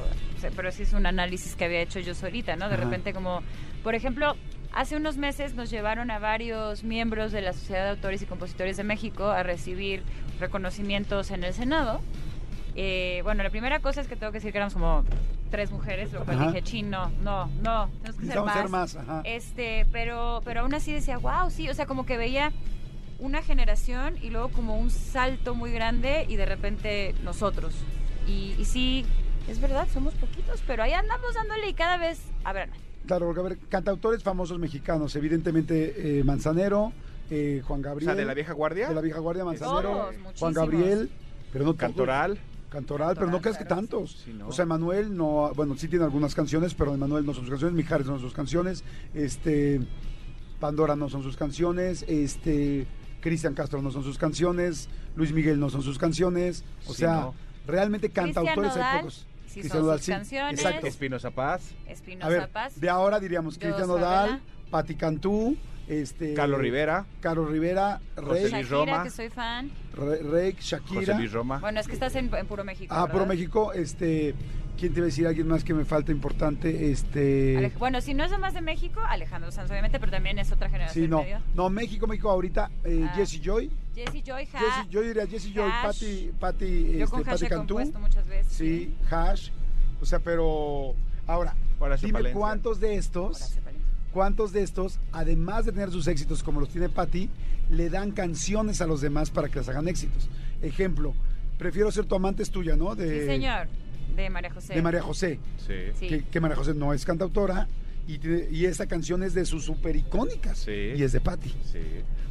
pero sí es un análisis que había hecho yo solita, ¿no? De Ajá. repente, como, por ejemplo, hace unos meses nos llevaron a varios miembros de la Sociedad de Autores y Compositores de México a recibir reconocimientos en el Senado. Eh, bueno, la primera cosa es que tengo que decir que éramos como tres mujeres, lo cual Ajá. dije, chin, no, no, no, tenemos que ser más. ser más, ajá. Este, pero, pero aún así decía, wow, sí, o sea, como que veía una generación y luego como un salto muy grande y de repente nosotros. Y, y sí, es verdad, somos poquitos, pero ahí andamos dándole y cada vez, a ver, Claro, porque a ver, cantautores famosos mexicanos, evidentemente eh, Manzanero, eh, Juan O Gabriel. sea, de la vieja guardia. de la vieja guardia Manzanero, Todos, Juan. Gabriel, pero no todos. Cantoral. Cantoral, pero no creas que claro, tantos. Sí, no. O sea, Manuel no, bueno, sí tiene algunas canciones, pero Manuel no son sus canciones, Mijares no son sus canciones, este, Pandora no son sus canciones, este, Cristian Castro no son sus canciones, Luis Miguel no son sus canciones, o Sí, sea, no. Realmente cantautores hay pocos. sí Cristian Nodal, sus sí, canciones. exacto. Espinosa Paz, Espinosa A ver, Paz. de ahora diríamos Cristian. Nodal, Pati Cantú, este, Carlos Rivera, Carlos Rivera, José Rey, Luis Shakira, Roma. que soy fan. Re- Rey, José Shakira. Luis Roma. Bueno, es que estás en, en Puro México. Ah, ¿verdad? México, este, ¿quién te iba a decir? Alguien más que me falta importante, este... Alej- bueno, si no es más de México, Alejandro Sanz, obviamente, pero también es otra generación Sí, no, medio. no, México, México ahorita, eh, Ah. Jessie Joy, Jesse Joy, Ha, Jessie- yo diría Jessie Joy, Hash. Yo este, con Hash Patti he Cantú, compuesto muchas veces. sí, Hash, o sea, pero, ahora, Horacio dime Palencia. cuántos de estos, cuántos de estos, además de tener sus éxitos como los tiene Patti, le dan canciones a los demás para que les hagan éxitos. Ejemplo, prefiero ser tu amante es tuya, ¿no? De, Sí, señor. De María José. De María José. Sí. Que, que María José no es cantautora y, y esta canción es de sus super icónicas Sí. y es de Patti, Sí.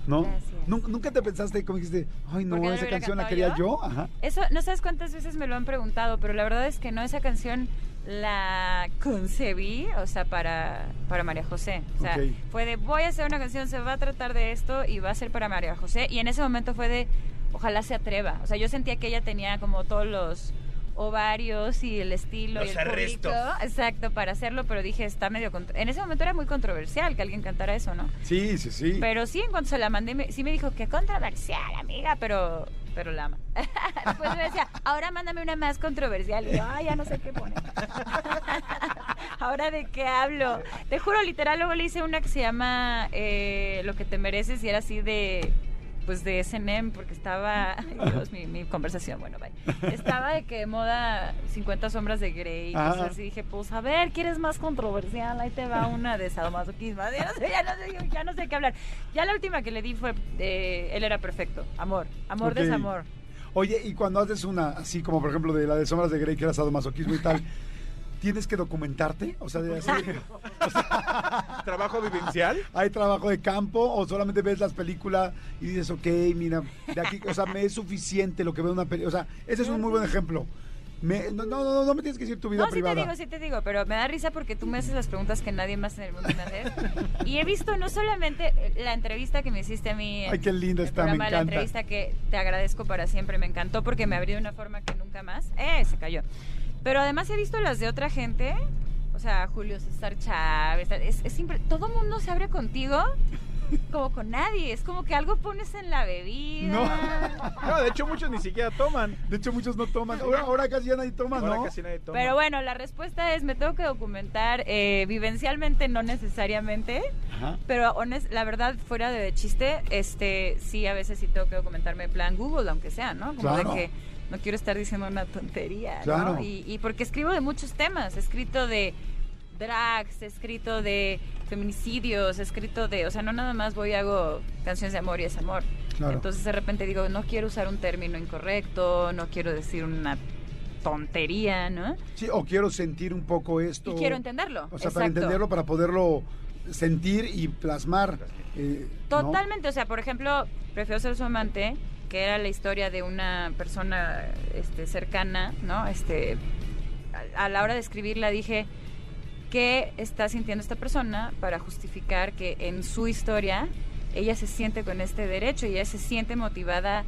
¿no? Gracias. ¿Nunca, nunca te pensaste como dijiste, ay no, ¿Por qué no lo esa canción la quería yo? yo? Ajá. Eso, no sabes cuántas veces me lo han preguntado, pero la verdad es que no, esa canción la concebí, o sea, para, para María José. O sea, fue de, voy a hacer una canción, se va a tratar de esto y va a ser para María José. Y en ese momento fue de, ojalá se atreva. O sea, yo sentía que ella tenía como todos los ovarios y el estilo Los y el arrestos. público, exacto, para hacerlo, pero dije, está medio... En ese momento era muy controversial que alguien cantara eso, ¿no? Sí, sí, sí. Pero sí, en cuanto se la mandé, me- sí me dijo que controversial, amiga, pero, pero la ama. Después me decía, ahora mándame una más controversial. Y yo, ay, ya no sé qué pone. ahora de qué hablo. Te juro, literal, luego le hice una que se llama eh, Lo que te mereces y era así de pues de S&M porque estaba Dios, mi, mi conversación bueno bye. estaba de que de moda 50 sombras de Grey así dije pues a ver ¿quieres más controversial? ahí te va una de sadomasoquismo ya no sé ya no sé, ya no sé qué hablar ya la última que le di fue eh, él era perfecto amor amor Ok. desamor Oye, y cuando haces una, así como por ejemplo de la de Sombras de Grey, que era sadomasoquismo y tal, ¿tienes que documentarte? O sea, de hacer, ¿Trabajo vivencial? ¿hay trabajo de campo o solamente ves las películas y dices, ok, mira, de aquí, o sea, me es suficiente lo que veo en una película? O sea, ese es un muy buen ejemplo. Me- no, no, no, no me tienes que decir tu vida no, sí privada. te digo, sí te digo, pero me da risa porque tú me haces las preguntas que nadie más en el mundo me hace. Y he visto no solamente la entrevista que me hiciste a mí. en Ay, qué linda está, me programa La encanta. entrevista que te agradezco para siempre, me encantó porque me abrió de una forma que nunca más. ¡Eh! Se cayó. Pero además he visto las de otra gente. O sea, Julio César Chávez. Es, es siempre. Todo mundo se abre contigo como con nadie. Es como que algo pones en la bebida. No. No, de hecho muchos ni siquiera toman. De hecho, muchos no toman. Ahora, ahora casi ya nadie toma, Ahora ¿no? casi nadie toma. Pero bueno, la respuesta es, me tengo que documentar eh, vivencialmente, no necesariamente. Ajá. Pero honest, la verdad, fuera de chiste, este, sí, a veces sí tengo que documentarme en plan Google, aunque sea, ¿no? Como Claro. de que no quiero estar diciendo una tontería, Claro. ¿no? Y, y porque escribo de muchos temas, he escrito de drags, he escrito de feminicidios, he escrito de, o sea, no nada más voy y hago canciones de amor y es amor. Claro. Entonces de repente digo, no quiero usar un término incorrecto, no quiero decir una tontería, ¿no? Sí, o quiero sentir un poco esto. Y quiero entenderlo. O sea, para entenderlo, para poderlo sentir y plasmar. eh, ¿no? Totalmente, o sea, por ejemplo, prefiero ser su amante, que era la historia de una persona este, cercana, ¿no? Este, a, a la hora de escribirla dije, ¿qué está sintiendo esta persona para justificar que en su historia ella se siente con este derecho y ella se siente motivada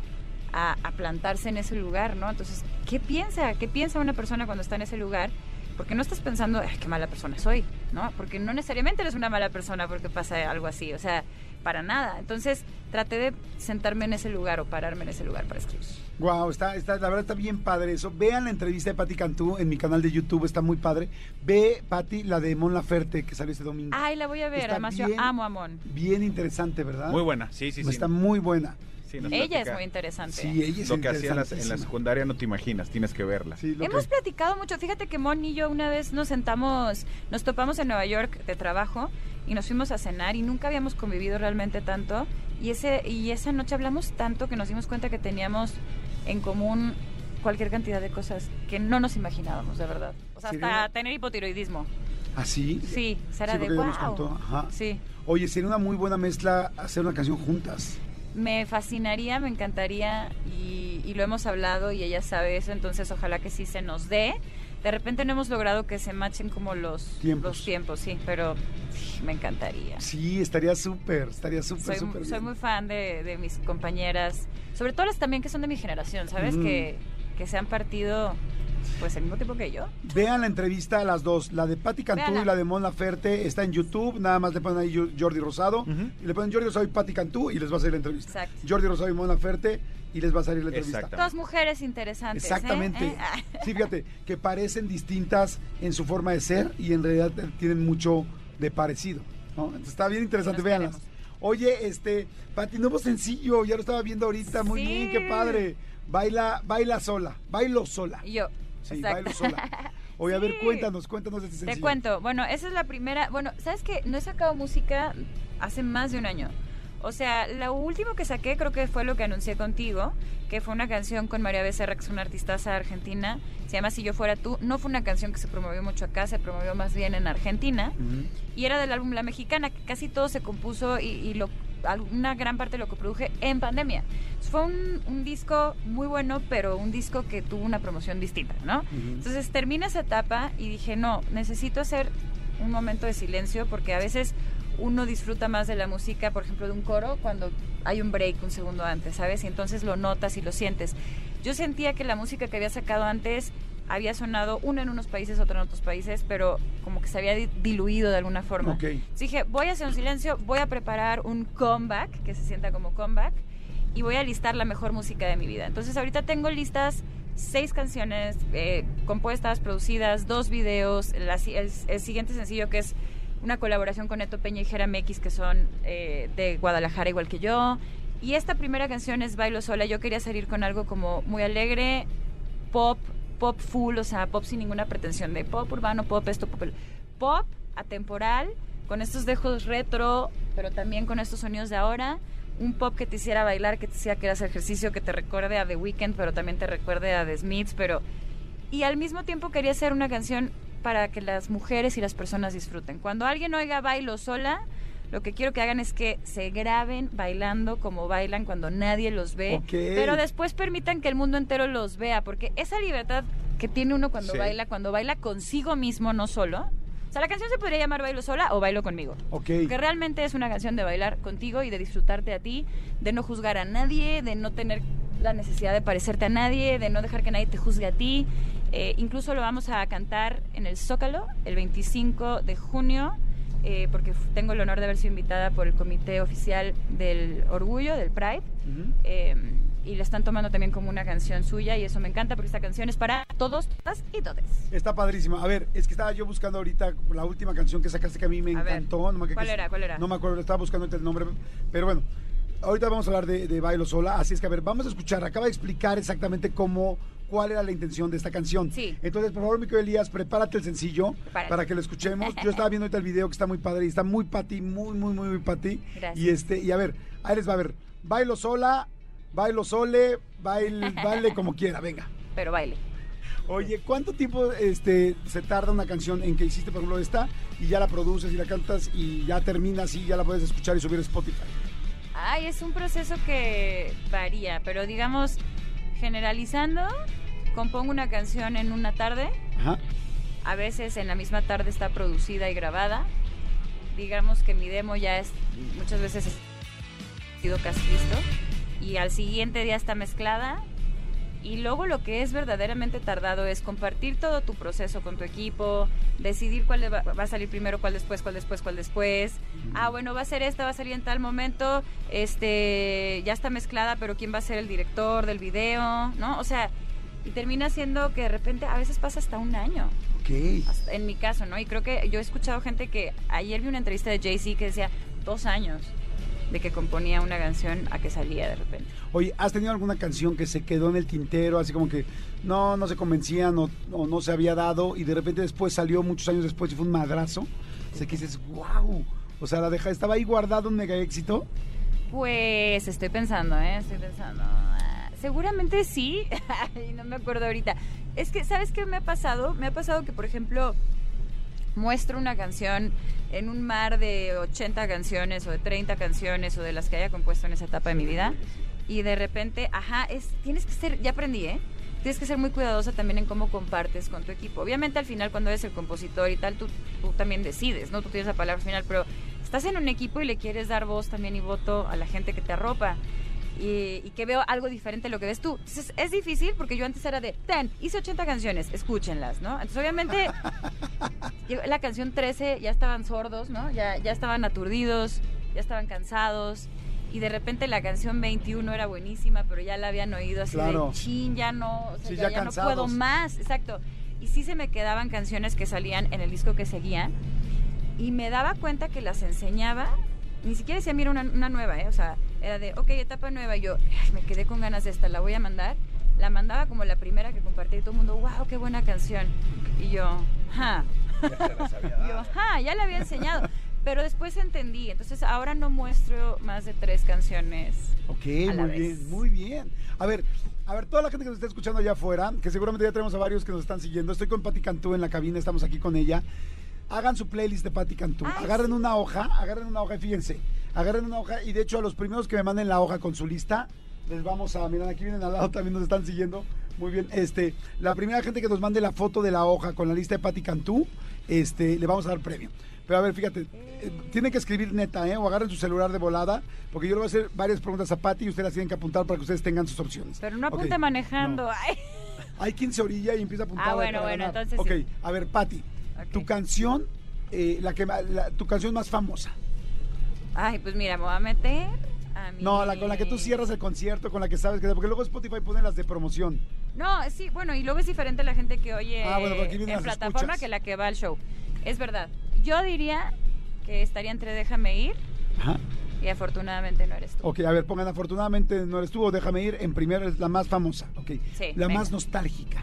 a, a plantarse en ese lugar, ¿no? Entonces, ¿qué piensa? ¿Qué piensa una persona cuando está en ese lugar? Porque no estás pensando, ay, qué mala persona soy, ¿no? Porque no necesariamente eres una mala persona porque pasa algo así, o sea, para nada. Entonces, traté de sentarme en ese lugar o pararme en ese lugar para escribir. Wow, está, está, la verdad está bien padre eso. Vean la entrevista de Patti Cantú en mi canal de YouTube, está muy padre. Ve, Patti, la de Mon Laferte que salió este domingo. Ay, la voy a ver, Está además bien. yo amo a Mon. Bien interesante, ¿verdad? Muy buena, sí, sí, sí. Está muy buena. Sí, Ella es muy interesante. Sí, ella es Lo que hacía en, las- en la secundaria no te imaginas, tienes que verla. Sí, lo Hemos que- platicado mucho. Fíjate que Mon y yo una vez nos sentamos, nos topamos en Nueva York de trabajo y nos fuimos a cenar y nunca habíamos convivido realmente tanto. Y, ese, y esa noche hablamos tanto que nos dimos cuenta que teníamos en común cualquier cantidad de cosas que no nos imaginábamos, de verdad. O sea, hasta tener hipotiroidismo. ¿Ah, sí? Sí, será Sí, de wow. nos contó, ajá. Sí. Oye, sería una muy buena mezcla hacer una canción juntas. Me fascinaría, me encantaría y, y, lo hemos hablado y ella sabe eso, entonces ojalá que sí se nos dé. De repente no hemos logrado que se machen como los Tiempos. los tiempos, sí, pero sí, me encantaría. Sí, estaría súper, estaría súper, Soy, súper soy bien. muy fan de, de mis compañeras, sobre todo las también que son de mi generación, ¿sabes? Que, que se han partido pues el mismo tiempo que yo. Vean la entrevista a las dos, la de Patti Cantú y la de Mon Laferte, está en YouTube, nada más le ponen ahí Jordi Rosado, y le ponen Jordi Rosado y Patti Cantú y les va a salir la entrevista. Exacto. Jordi Rosado y Mon Laferte y les va a salir la entrevista. Exacto. Todas mujeres interesantes. ¿eh? Exactamente. ¿Eh? Ah. Sí, fíjate, que parecen distintas en su forma de ser y en realidad tienen mucho de parecido. ¿no? Entonces, está bien interesante, véanlas. queremos. Oye, este, Pati, nuevo sencillo, ya lo estaba viendo ahorita, muy Sí. bien, qué padre. Baila, baila sola, bailo sola. Y yo. Sí, exacto. bailo sola. Oye, a ver, cuéntanos, cuéntanos de este sencillo. Te cuento, bueno, esa es la primera, bueno, ¿sabes qué? No he sacado música hace más de un año. O sea, lo último que saqué creo que fue lo que anuncié contigo, que fue una canción con María Becerra, que es una artistaza argentina, se llama Si yo fuera tú. No fue una canción que se promovió mucho acá, se promovió más bien en Argentina. Y era del álbum La Mexicana, que casi todo se compuso y, y lo, una gran parte de lo que produje en pandemia. Fue un, un disco muy bueno, pero un disco que tuvo una promoción distinta, ¿no? Ujú. Entonces termina esa etapa y dije, no, necesito hacer un momento de silencio porque a veces uno disfruta más de la música, por ejemplo, de un coro cuando hay un break un segundo antes, ¿sabes? Y entonces lo notas y lo sientes. Yo sentía que la música que había sacado antes había sonado una en unos países, otra en otros países, pero como que se había di- diluido de alguna forma. Ok. Entonces dije, voy a hacer un silencio, voy a preparar un comeback, que se sienta como comeback, y voy a listar la mejor música de mi vida. Entonces ahorita tengo listas seis canciones eh, compuestas, producidas, dos videos, la el, el siguiente sencillo que es una colaboración con Neto Peña y Jera Mekis, que son eh, de Guadalajara igual que yo. Y esta primera canción es Bailo Sola. Yo quería salir con algo como muy alegre, pop, pop full, o sea, pop sin ninguna pretensión de pop urbano, pop esto, pop... Pop atemporal, con estos dejos retro, pero también con estos sonidos de ahora. Un pop que te hiciera bailar, que te hiciera que hagas ejercicio, que te recuerde a The Weeknd, pero también te recuerde a The Smiths, pero... Y al mismo tiempo quería hacer una canción para que las mujeres y las personas disfruten. Cuando alguien oiga Bailo Sola, lo que quiero que hagan es que se graben bailando como bailan cuando nadie los ve, Ok. pero después permitan que el mundo entero los vea, porque esa libertad que tiene uno cuando Sí. baila, cuando baila consigo mismo, no solo. O sea, la canción se podría llamar Bailo Sola o Bailo conmigo. Ok. Que realmente es una canción de bailar contigo y de disfrutarte a ti, de no juzgar a nadie, de no tener la necesidad de parecerte a nadie, de no dejar que nadie te juzgue a ti. Eh, incluso lo vamos a cantar en el Zócalo el 25 de junio, eh, porque tengo el honor de haber sido invitada por el Comité Oficial del Orgullo, del Pride. Ujú. eh, y le están tomando también como una canción suya y eso me encanta porque esta canción es para todos, todas y todes. Está padrísima. A ver, es que estaba yo buscando ahorita la última canción que sacaste que a mí me A ver, encantó. no me ¿cuál era? ¿Cuál era? No me acuerdo, estaba buscando el nombre. Pero bueno, ahorita vamos a hablar de, de Bailo Sola. Así es que, a ver, vamos a escuchar. Acaba de explicar exactamente cómo, cuál era la intención de esta canción. Sí. Entonces, por favor, mi querido Elías, prepárate el sencillo Prepárate. para que lo escuchemos. Yo estaba viendo ahorita el video que está muy padre y está muy pati, muy, muy, muy, muy pati. Gracias. Y este, y a ver, ahí les va a ver. Bailo sola, bailo sole, baile, baile como quiera, venga. Pero baile. Oye, ¿cuánto tiempo este, se tarda una canción en que hiciste, por ejemplo, esta y ya la produces y la cantas y ya terminas y ya la puedes escuchar y subir a Spotify? Ay, es un proceso que varía, pero digamos, generalizando, compongo una canción en una tarde, Ajá. a veces en la misma tarde está producida y grabada. Digamos que mi demo ya es, muchas veces ha sido casi listo, y al siguiente día está mezclada. Y luego lo que es verdaderamente tardado es compartir todo tu proceso con tu equipo, decidir cuál va, va a salir primero, cuál después, cuál después, cuál después. Ah, bueno, va a ser esta, va a salir en tal momento, este, ya está mezclada, pero quién va a ser el director del video, ¿no? O sea, y termina siendo que de repente a veces pasa hasta un año, Ok. hasta- en mi caso, ¿no? Y creo que yo he escuchado gente que ayer vi una entrevista de Jay-Z que decía dos años de que componía una canción a que salía de repente. Oye, ¿has tenido alguna canción que se quedó en el tintero, así como que no, no se convencían o, o no se había dado y de repente después salió muchos años después y fue un madrazo? O sea, que dices, wow. O sea, la deja, estaba ahí guardado un mega éxito. Pues estoy pensando, ¿eh? Estoy pensando. Seguramente sí. No me acuerdo ahorita. Es que, ¿sabes qué me ha pasado? Me ha pasado que, por ejemplo, muestro una canción en un mar de 80 canciones o de 30 canciones o de las que haya compuesto en esa etapa de mi vida. y de repente, ajá, es, tienes que ser, ya aprendí, ¿eh? Tienes que ser muy cuidadosa también en cómo compartes con tu equipo. Obviamente al final cuando eres el compositor y tal, tú, tú también decides, ¿no? Tú tienes la palabra final, pero estás en un equipo y le quieres dar voz también y voto a la gente que te arropa. Y, y que veo algo diferente a lo que ves tú. Entonces es difícil porque yo antes era de, ten, hice 80 canciones, escúchenlas, ¿no? Entonces obviamente la canción 13 ya estaban sordos, ¿no? Ya, ya estaban aturdidos, ya estaban cansados. Y de repente la canción 21 era buenísima, pero ya la habían oído así Claro. de chin, ya no, o sea, Sí, ya, ya ya no puedo más, exacto. Y sí se me quedaban canciones que salían en el disco que seguía y me daba cuenta que las enseñaba, ni siquiera decía, mira, una, una nueva, ¿eh? O sea, era de, ok, etapa nueva, y yo "Ay, me quedé con ganas de esta, la voy a mandar. La mandaba como la primera que compartí y todo el mundo, wow, qué buena canción. Y yo, ja. yo, ja, ya la había enseñado. Pero después entendí, entonces ahora no muestro más de tres canciones. Ok, a la muy vez. bien, muy bien. A ver, a ver, toda la gente que nos está escuchando allá afuera, que seguramente ya tenemos a varios que nos están siguiendo. Estoy con Patti Cantú en la cabina, estamos aquí con ella. Hagan su playlist de Patti Cantú. Ay, agarren una hoja, agarren una hoja y fíjense. Agarren una hoja y de hecho a los primeros que me manden la hoja con su lista, les vamos a, miren, aquí vienen al lado, también nos están siguiendo. Muy bien, este, la primera gente que nos mande la foto de la hoja con la lista de Patti Cantú, este, le vamos a dar premio. Pero a ver, fíjate, eh, tienen que escribir neta, ¿eh? O agarren su celular de volada, porque yo le voy a hacer varias preguntas a Patti y ustedes las tienen que apuntar para que ustedes tengan sus opciones. Pero no apunte manejando. no. Hay quien se orilla y empieza a apuntar. Ah, bueno, bueno, ganar. entonces Ok, sí. a ver, Patti, Tu canción, eh, la que, la- tu canción más famosa. Ay, pues mira, me voy a meter a mi... No, la con la que tú cierras el concierto, con la que sabes que... Porque luego Spotify pone las de promoción. No, sí, bueno, y luego es diferente la gente que oye Ah, bueno, en plataforma escuchas. que la que va al show. Es verdad. Yo diría que estaría entre Déjame ir Ajá. y afortunadamente no eres tú. Ok, a ver, pongan afortunadamente no eres tú o déjame ir. En primera es la más famosa. Ok. Sí, la venga. más nostálgica.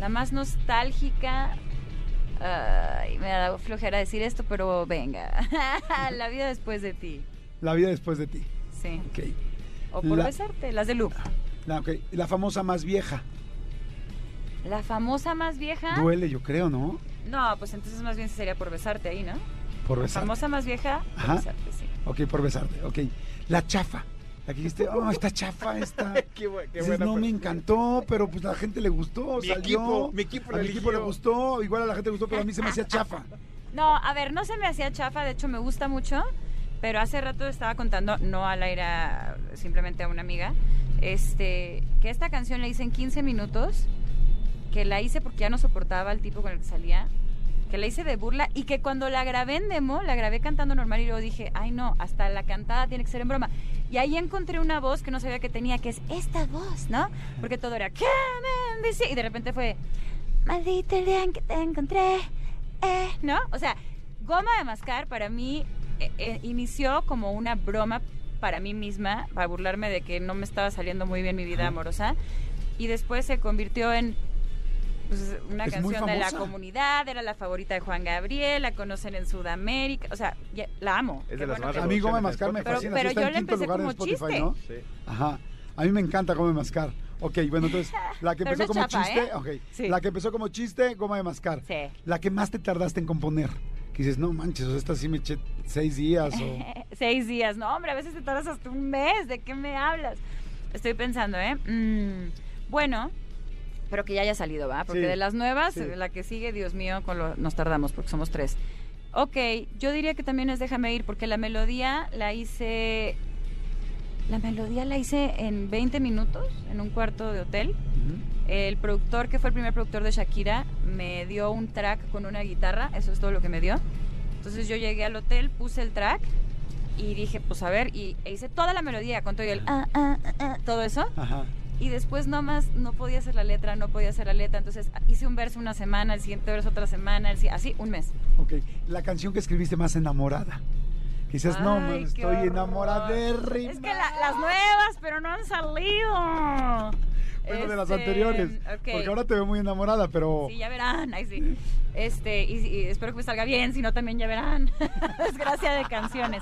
La más nostálgica... Ay, me da flojera decir esto, pero venga. la vida después de ti. La vida después de ti. Sí. Ok. O por La- besarte, las de Luke. La, ok, La famosa más vieja. La famosa más vieja. Duele, yo creo, ¿no? No, pues entonces más bien sería por besarte ahí, ¿no? Por La besarte. famosa más vieja, por Ajá. besarte, sí. Ok, por besarte. Ok. La chafa. La que dijiste, oh, está chafa, esta. Qué bu- qué Dices, buena no me encantó, pero pues a la gente le gustó, Mi salió. equipo- mi equipo a la mi equipo le eligió. gustó, igual a la gente le gustó, pero a mí se me hacía chafa. No, a ver, no se me hacía chafa, de hecho me gusta mucho, pero hace rato estaba contando, no al aire, a- simplemente a una amiga, este, que esta canción la hice en 15 minutos, que la hice porque ya no soportaba al tipo con el que salía, que la hice de burla y que cuando la grabé en demo, la grabé cantando normal y luego dije, ay no, hasta la cantada tiene que ser en broma. Y ahí encontré una voz que no sabía que tenía, que es esta voz, ¿no? Porque todo era, ¿qué me dice? Y de repente fue, maldito el día en que te encontré, eh, ¿no? O sea, goma de mascar para mí eh, eh, inició como una broma para mí misma, para burlarme de que no me estaba saliendo muy bien mi vida amorosa. Y después se convirtió en pues, una Es canción de la comunidad, era la favorita de Juan Gabriel, la conocen en Sudamérica, o sea, ya- la amo. Es de las bueno más que- A mí Goma de reproducciones Mascar me Pero- fascina. pero yo quinto empecé lugar en como Spotify, chiste. ¿no? Sí. Ajá. A mí me encanta Goma de Mascar. Ok, bueno, entonces, la que Pero empezó como chiste, ¿eh? ok. Sí. La que empezó como chiste, Goma de Mascar. Sí. La que más te tardaste en componer. Que dices, no manches, o sea, esta sí me eché seis días o... Seis días. No, hombre, a veces te tardas hasta un mes. ¿De qué me hablas? Estoy pensando, ¿eh? Mm, bueno, pero que ya haya salido, ¿va? Porque Sí, de las nuevas, sí. la que sigue, Dios mío, con lo- nos tardamos porque somos tres. Ok, yo diría que también es Déjame ir porque la melodía la hice... La melodía la hice en 20 minutos, en un cuarto de hotel. Ujú. El productor, que fue el primer productor de Shakira, me dio un track con una guitarra, eso es todo lo que me dio. Entonces yo llegué al hotel, puse el track y dije, pues a ver, y e hice toda la melodía con todo y el ah, ah, ah, ah, todo eso. Ajá. Y después nomás no podía hacer la letra, no podía hacer la letra. Entonces hice un verso una semana, el siguiente verso otra semana, el así un mes. Ok, la canción que escribiste más enamorada. Que dices, no, man, estoy enamorada de Es que la- las nuevas, pero no han salido. Bueno, de las Este, anteriores. ok. Porque ahora te veo muy enamorada, pero... Sí, ya verán. Ay, sí. Este, y, y espero que me salga bien, si no también ya verán. Desgracia de canciones.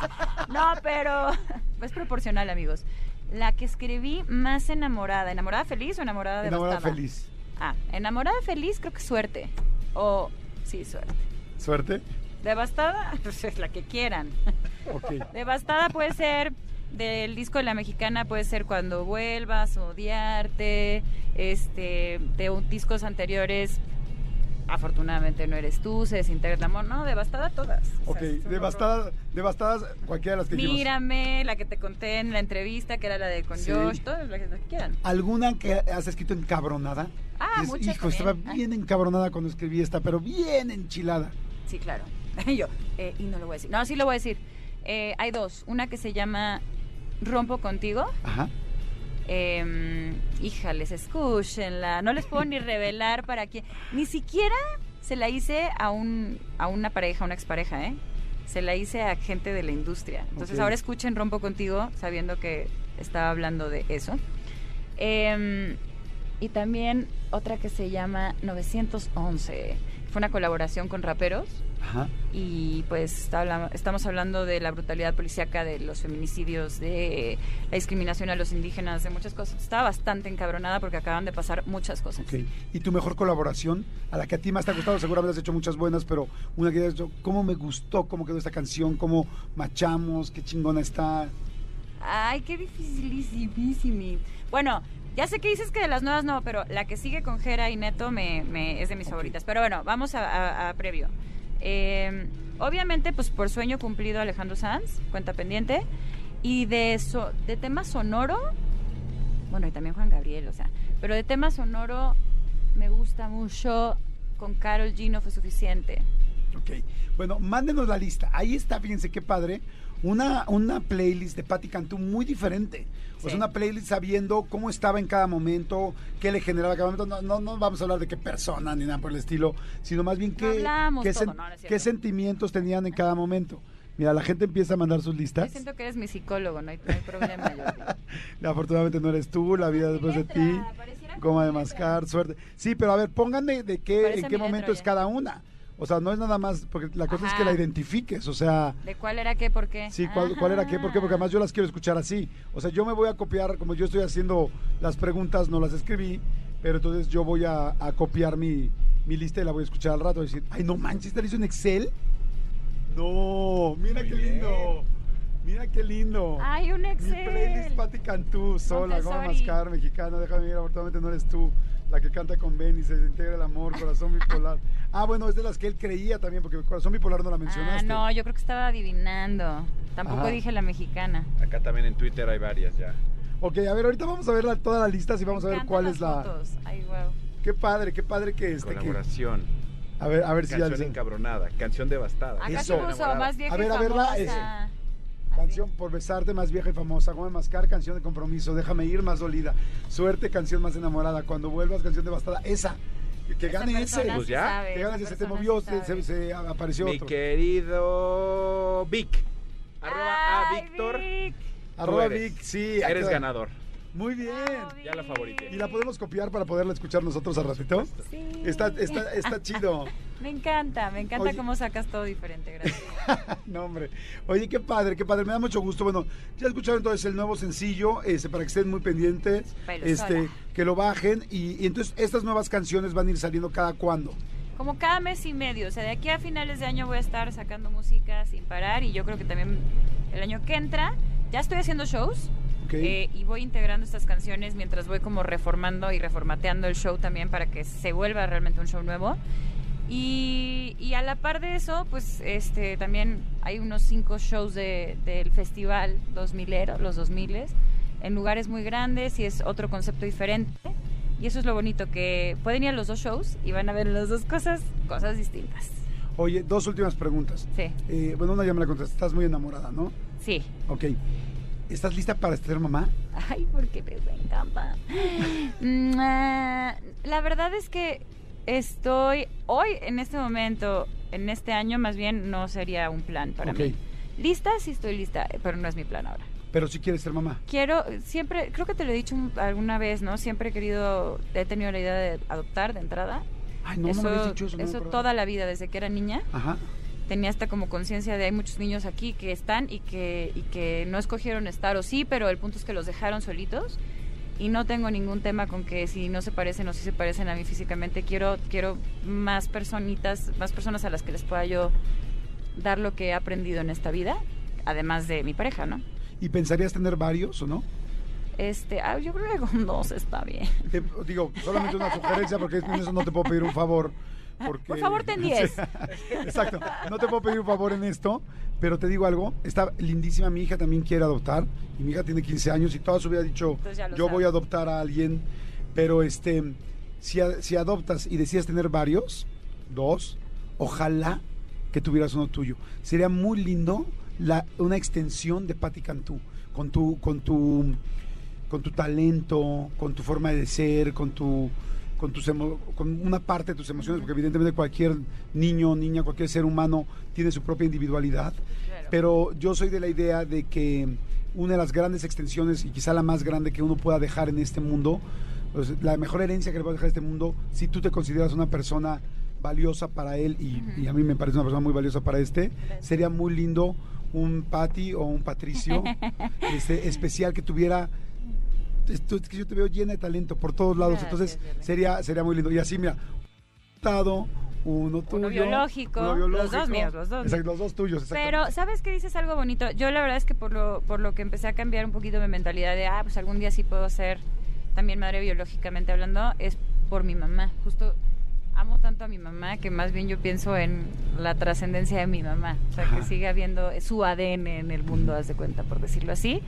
No, pero es proporcional, amigos. La que escribí más enamorada. ¿Enamorada feliz o enamorada Enamorada devastada? feliz. Ah, enamorada feliz creo que suerte. O, sí, suerte. ¿Suerte? Devastada, pues es la que quieran. Ok. Devastada puede ser del disco de la mexicana puede ser Cuando vuelvas, Odiarte, este, de un- discos anteriores, afortunadamente no eres tú, se desintegra el amor, no, devastada todas. O Ok, sea, son devastadas, devastadas cualquiera de las que dijimos. Mírame, la que te conté en la entrevista, que era la de con Sí. Josh, todas las que quieran. ¿Alguna que has escrito encabronada? Ah, Dices, muchas Hijo, estaba también. Ah. bien encabronada cuando escribí esta, pero bien enchilada. Sí, claro. Yo, eh, y no lo voy a decir. No, sí lo voy a decir. Eh, hay dos. Una que se llama Rompo contigo. Ajá. Eh, híjales, escúchenla. No les puedo ni revelar para quién. Ni siquiera se la hice a, un, a una pareja, una expareja, ¿eh? Se la hice a gente de la industria. Entonces ahora escuchen Rompo contigo, sabiendo que estaba hablando de eso. Eh, y también otra que se llama 911. Fue una colaboración con raperos Ajá. y pues está estamos hablando de la brutalidad policíaca, de los feminicidios, de la discriminación a los indígenas, de muchas cosas. Estaba bastante encabronada porque acaban de pasar muchas cosas. Ok. ¿Y tu mejor colaboración? A la que a ti más te ha gustado, seguramente has hecho muchas buenas, pero una que hayas dicho, ¿cómo me gustó? ¿Cómo quedó esta canción? ¿Cómo machamos? ¿Qué chingona está? Ay, qué dificilísimo. Bueno, ya sé que dices que de las nuevas no, pero la que sigue con Jera y Neto me, me- es de mis favoritas. Pero bueno, vamos a, a- a previo. Eh, obviamente, pues por sueño cumplido Alejandro Sanz, cuenta pendiente. Y de, so- de tema sonoro, bueno, y también Juan Gabriel, o sea, pero de tema sonoro me gusta mucho. Con Carol G no fue suficiente. Ok. Bueno, mándenos la lista. Ahí está, fíjense qué padre. Una, una playlist de Patti Cantú muy diferente. O sea, Sí. una playlist sabiendo cómo estaba en cada momento, qué le generaba cada momento. No, no, no vamos a hablar de qué persona ni nada por el estilo, sino más bien qué, qué, todo, sen- no, qué sentimientos tenían en cada momento. Mira, la gente empieza a mandar sus Yo listas. siento que eres mi psicólogo, no hay, no hay problema, Jordi. Afortunadamente no eres tú, la vida después de letra, ti. pareciera Goma de mascar, suerte. Sí, pero a ver, pónganme de qué, Parece en qué momento letra es ya. cada una. O sea, no es nada más, porque la cosa es que Ajá. la identifiques, o sea... ¿De cuál era qué, por qué? Sí, ¿cuál, cuál era qué? ¿Por qué? Porque además yo las quiero escuchar así. O sea, yo me voy a copiar, como yo estoy haciendo las preguntas, no las escribí, pero entonces yo voy a, a copiar mi, mi lista y la voy a escuchar al rato y decir, ay, no manches, ¿te la hizo en Excel? No, mira Muy qué bien. lindo. Mira qué lindo. Ay, un Mi Excel. playlist Patti Cantú, sola, Goma. Mascar, mexicana, déjame ir, afortunadamente no eres tú, la que canta con Ben y se desintegra el amor, corazón bipolar. Ah, bueno, es de las que él creía también, porque corazón bipolar no la Ah, mencionaste. no, yo creo que estaba adivinando. Tampoco Ajá. dije la mexicana. Acá también en Twitter hay varias ya. Ok, a ver, ahorita vamos a ver la- todas las listas y vamos Me a ver cuál las es la... fotos. Ay, wow. Qué padre, qué padre que este... que- Colaboración. A ver, a ver si ya... Canción encabronada. Canción devastada. Acá Eso. se puso más vieja A ver, a verla. Canción por besarte más vieja y famosa, Goma de Mascar, canción de compromiso, déjame ir más dolida, suerte, canción más enamorada, cuando vuelvas, canción devastada, esa, que, gane ese, Pues ya. sabe, que gane ese, se te movió, sí se, sabe. se- se apareció Mi otro. querido Vic. Arroba a Ay, Víctor. Vic. Arroba. Vic, sí. Eres acá. ganador. Muy bien. Ya la favorité. ¿Y la podemos copiar para poderla escuchar nosotros al ratito? Sí. Está, está, está chido. Me encanta, me encanta Oye. cómo sacas todo diferente, gracias. no, hombre. Oye, qué padre, qué padre. Me da mucho gusto. Bueno, ya escucharon entonces el nuevo sencillo, este, para que estén muy pendientes, este, sola. que lo bajen. Y, y entonces estas nuevas canciones van a ir saliendo cada cuándo. Como cada mes y medio, o sea, de aquí a finales de año voy a estar sacando música sin parar y yo creo que también el año que entra ya estoy haciendo shows ¿ok? eh, y voy integrando estas canciones mientras voy como reformando y reformateando el show también para que se vuelva realmente un show nuevo. Y, y a la par de eso, pues este también hay unos cinco shows de- del festival 2000, los 2000 en lugares muy grandes y es otro concepto diferente. Y eso es lo bonito, que pueden ir a los dos shows y van a ver las dos cosas, cosas distintas. Oye, dos últimas preguntas. Sí, Eh, bueno, una ya me la contestaste. Estás muy enamorada, ¿no? sí. Ok. ¿Estás lista para ser mamá? Ay, porque me encanta. Mm, ah, La verdad es que estoy hoy, en este momento, en este año, más bien no sería un plan para mí. Lista, sí estoy lista, pero no es mi plan ahora. Pero si quieres ser mamá. Quiero, siempre, creo que te lo he dicho un- alguna vez, ¿no? Siempre he querido, he tenido la idea de adoptar de entrada. Ay, no, no me habías dicho eso. no me acordaba. toda la vida, desde que era niña. Ajá. tenía hasta como conciencia de hay muchos niños aquí que están y que, y que no escogieron estar o sí, pero el punto es que los dejaron solitos y no tengo ningún tema con que si no se parecen o si se parecen a mí físicamente, quiero, quiero más personitas, más personas a las que les pueda yo dar lo que he aprendido en esta vida, además de mi pareja, ¿no? ¿Y pensarías tener varios o no? Este, ah, yo creo que con dos está bien. Te- digo, solamente una sugerencia porque en eso no te puedo pedir un favor. Porque, Por favor, ten 10. Exacto, no te puedo pedir un favor en esto, pero te digo algo, está lindísima, mi hija también quiere adoptar, y mi hija tiene 15 años y toda su vida ha dicho, yo voy a adoptar a alguien, pero este, si, si adoptas y decides tener varios, dos, ojalá que tuvieras uno tuyo. Sería muy lindo la, una extensión de Patti Cantú, con tu, con tu, con tu talento, con tu forma de ser, con tu con tus emo- con una parte de tus emociones, porque evidentemente cualquier niño, niña, cualquier ser humano tiene su propia individualidad. Claro. Pero yo soy de la idea de que una de las grandes extensiones y quizá la más grande que uno pueda dejar en este mundo, pues, la mejor herencia que le puedes dejar a este mundo, si tú te consideras una persona valiosa para él y, y a mí me parece una persona muy valiosa para este, sería muy lindo un Patty o un Patricio este, especial que tuviera que yo te veo llena de talento por todos lados, Gracias, entonces sería sería muy lindo. Y así, mira, dado uno tuyo, biológico, uno los biológico. dos míos, los dos Exacto, los dos tuyos. Pero, ¿sabes qué dices algo bonito? Yo la verdad es que por lo, por lo que empecé a cambiar un poquito mi mentalidad de, ah, pues algún día sí puedo ser también madre biológicamente hablando, es por mi mamá. Justo amo tanto a mi mamá que más bien yo pienso en la trascendencia de mi mamá. O sea, que siga habiendo su ADN en el mundo, haz de cuenta, por decirlo así.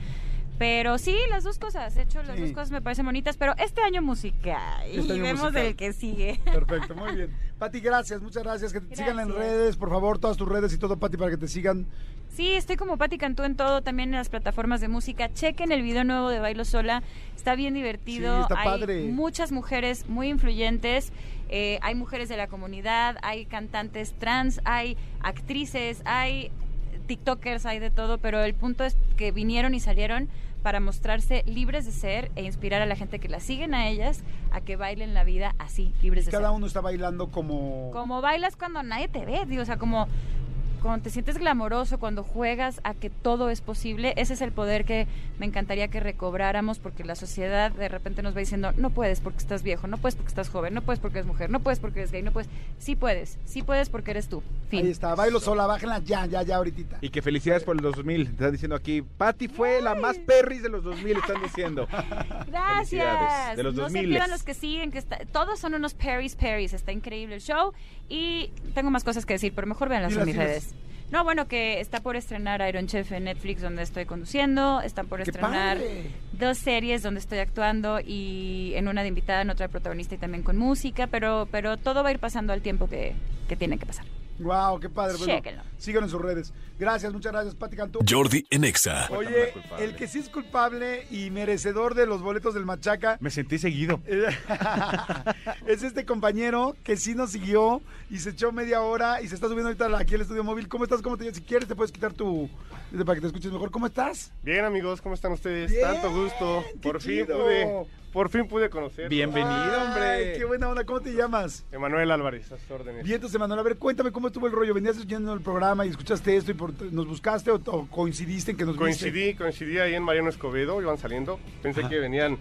Pero sí, las dos cosas. De hecho, las Sí. dos cosas me parecen bonitas. Pero este año musical. Este y año vemos musical. el que sigue. Perfecto, muy bien. Pati, gracias, muchas gracias. Que te sigan en redes, por favor, todas tus redes y todo, Pati, para que te sigan. Sí, estoy como Patti Cantú en todo, también en las plataformas de música. Chequen el video nuevo de Bailo Sola, está bien divertido. Sí, está hay padre. muchas mujeres muy influyentes, eh, hay mujeres de la comunidad, hay cantantes trans, hay actrices, hay TikTokers, hay de todo, pero el punto es que vinieron y salieron para mostrarse libres de ser e inspirar a la gente que las siguen a ellas a que bailen la vida así, libres de Cada ser. uno está bailando como... Como bailas cuando nadie te ve, digo, o sea, como cuando te sientes glamoroso, cuando juegas a que todo es posible, ese es el poder que me encantaría que recobráramos porque la sociedad de repente nos va diciendo, no puedes porque estás viejo, no puedes porque estás joven, no puedes porque eres mujer, no puedes porque eres gay, no puedes, sí puedes, sí puedes porque eres tú. Fin. Ahí está, bailo sola, bájenla ya, ya, ya, ahorita. Y que felicidades por el 2000. Están diciendo aquí, Patty fue la más perris de los 2000, están diciendo. Gracias. De los no 2000. se pierdan los que siguen, que está, todos son unos Perrys Perrys. Está increíble el show. Y tengo más cosas que decir, pero mejor véanlas en mis redes. No, bueno, que está por estrenar Iron Chef en Netflix, donde estoy conduciendo. Están por ¡Qué estrenar dos series donde estoy actuando y en una de invitada, en otra de protagonista y también con música. Pero, pero todo va a ir pasando al tiempo que, que tiene que pasar. Wow, qué padre. Bueno, Chéquenlo. síganos en sus redes. Gracias, muchas gracias, Pati Cantú. Jordi en Exa. Oye, el que sí es culpable y merecedor de los boletos del Machaca Me sentí seguido. es este compañero que sí nos siguió y se echó media hora y se está subiendo ahorita aquí al estudio móvil. ¿Cómo estás? ¿Cómo te Si quieres te puedes quitar tu... para que te escuches mejor. ¿Cómo estás? Bien amigos, ¿cómo están ustedes? Bien, Tanto gusto. qué Por fin chido. pude, por fin pude conocer. Bienvenido, Ay, hombre. qué buena onda. ¿Cómo te llamas? Emanuel Álvarez, a sus órdenes. Vientos, Emanuel. A ver, cuéntame cómo estuvo el rollo. ¿Venías escuchando el programa y escuchaste esto y por- nos buscaste o, o coincidiste en que nos viste? Coincidí, coincidí ahí en Mariano Escobedo, iban saliendo. Pensé Ajá. que venían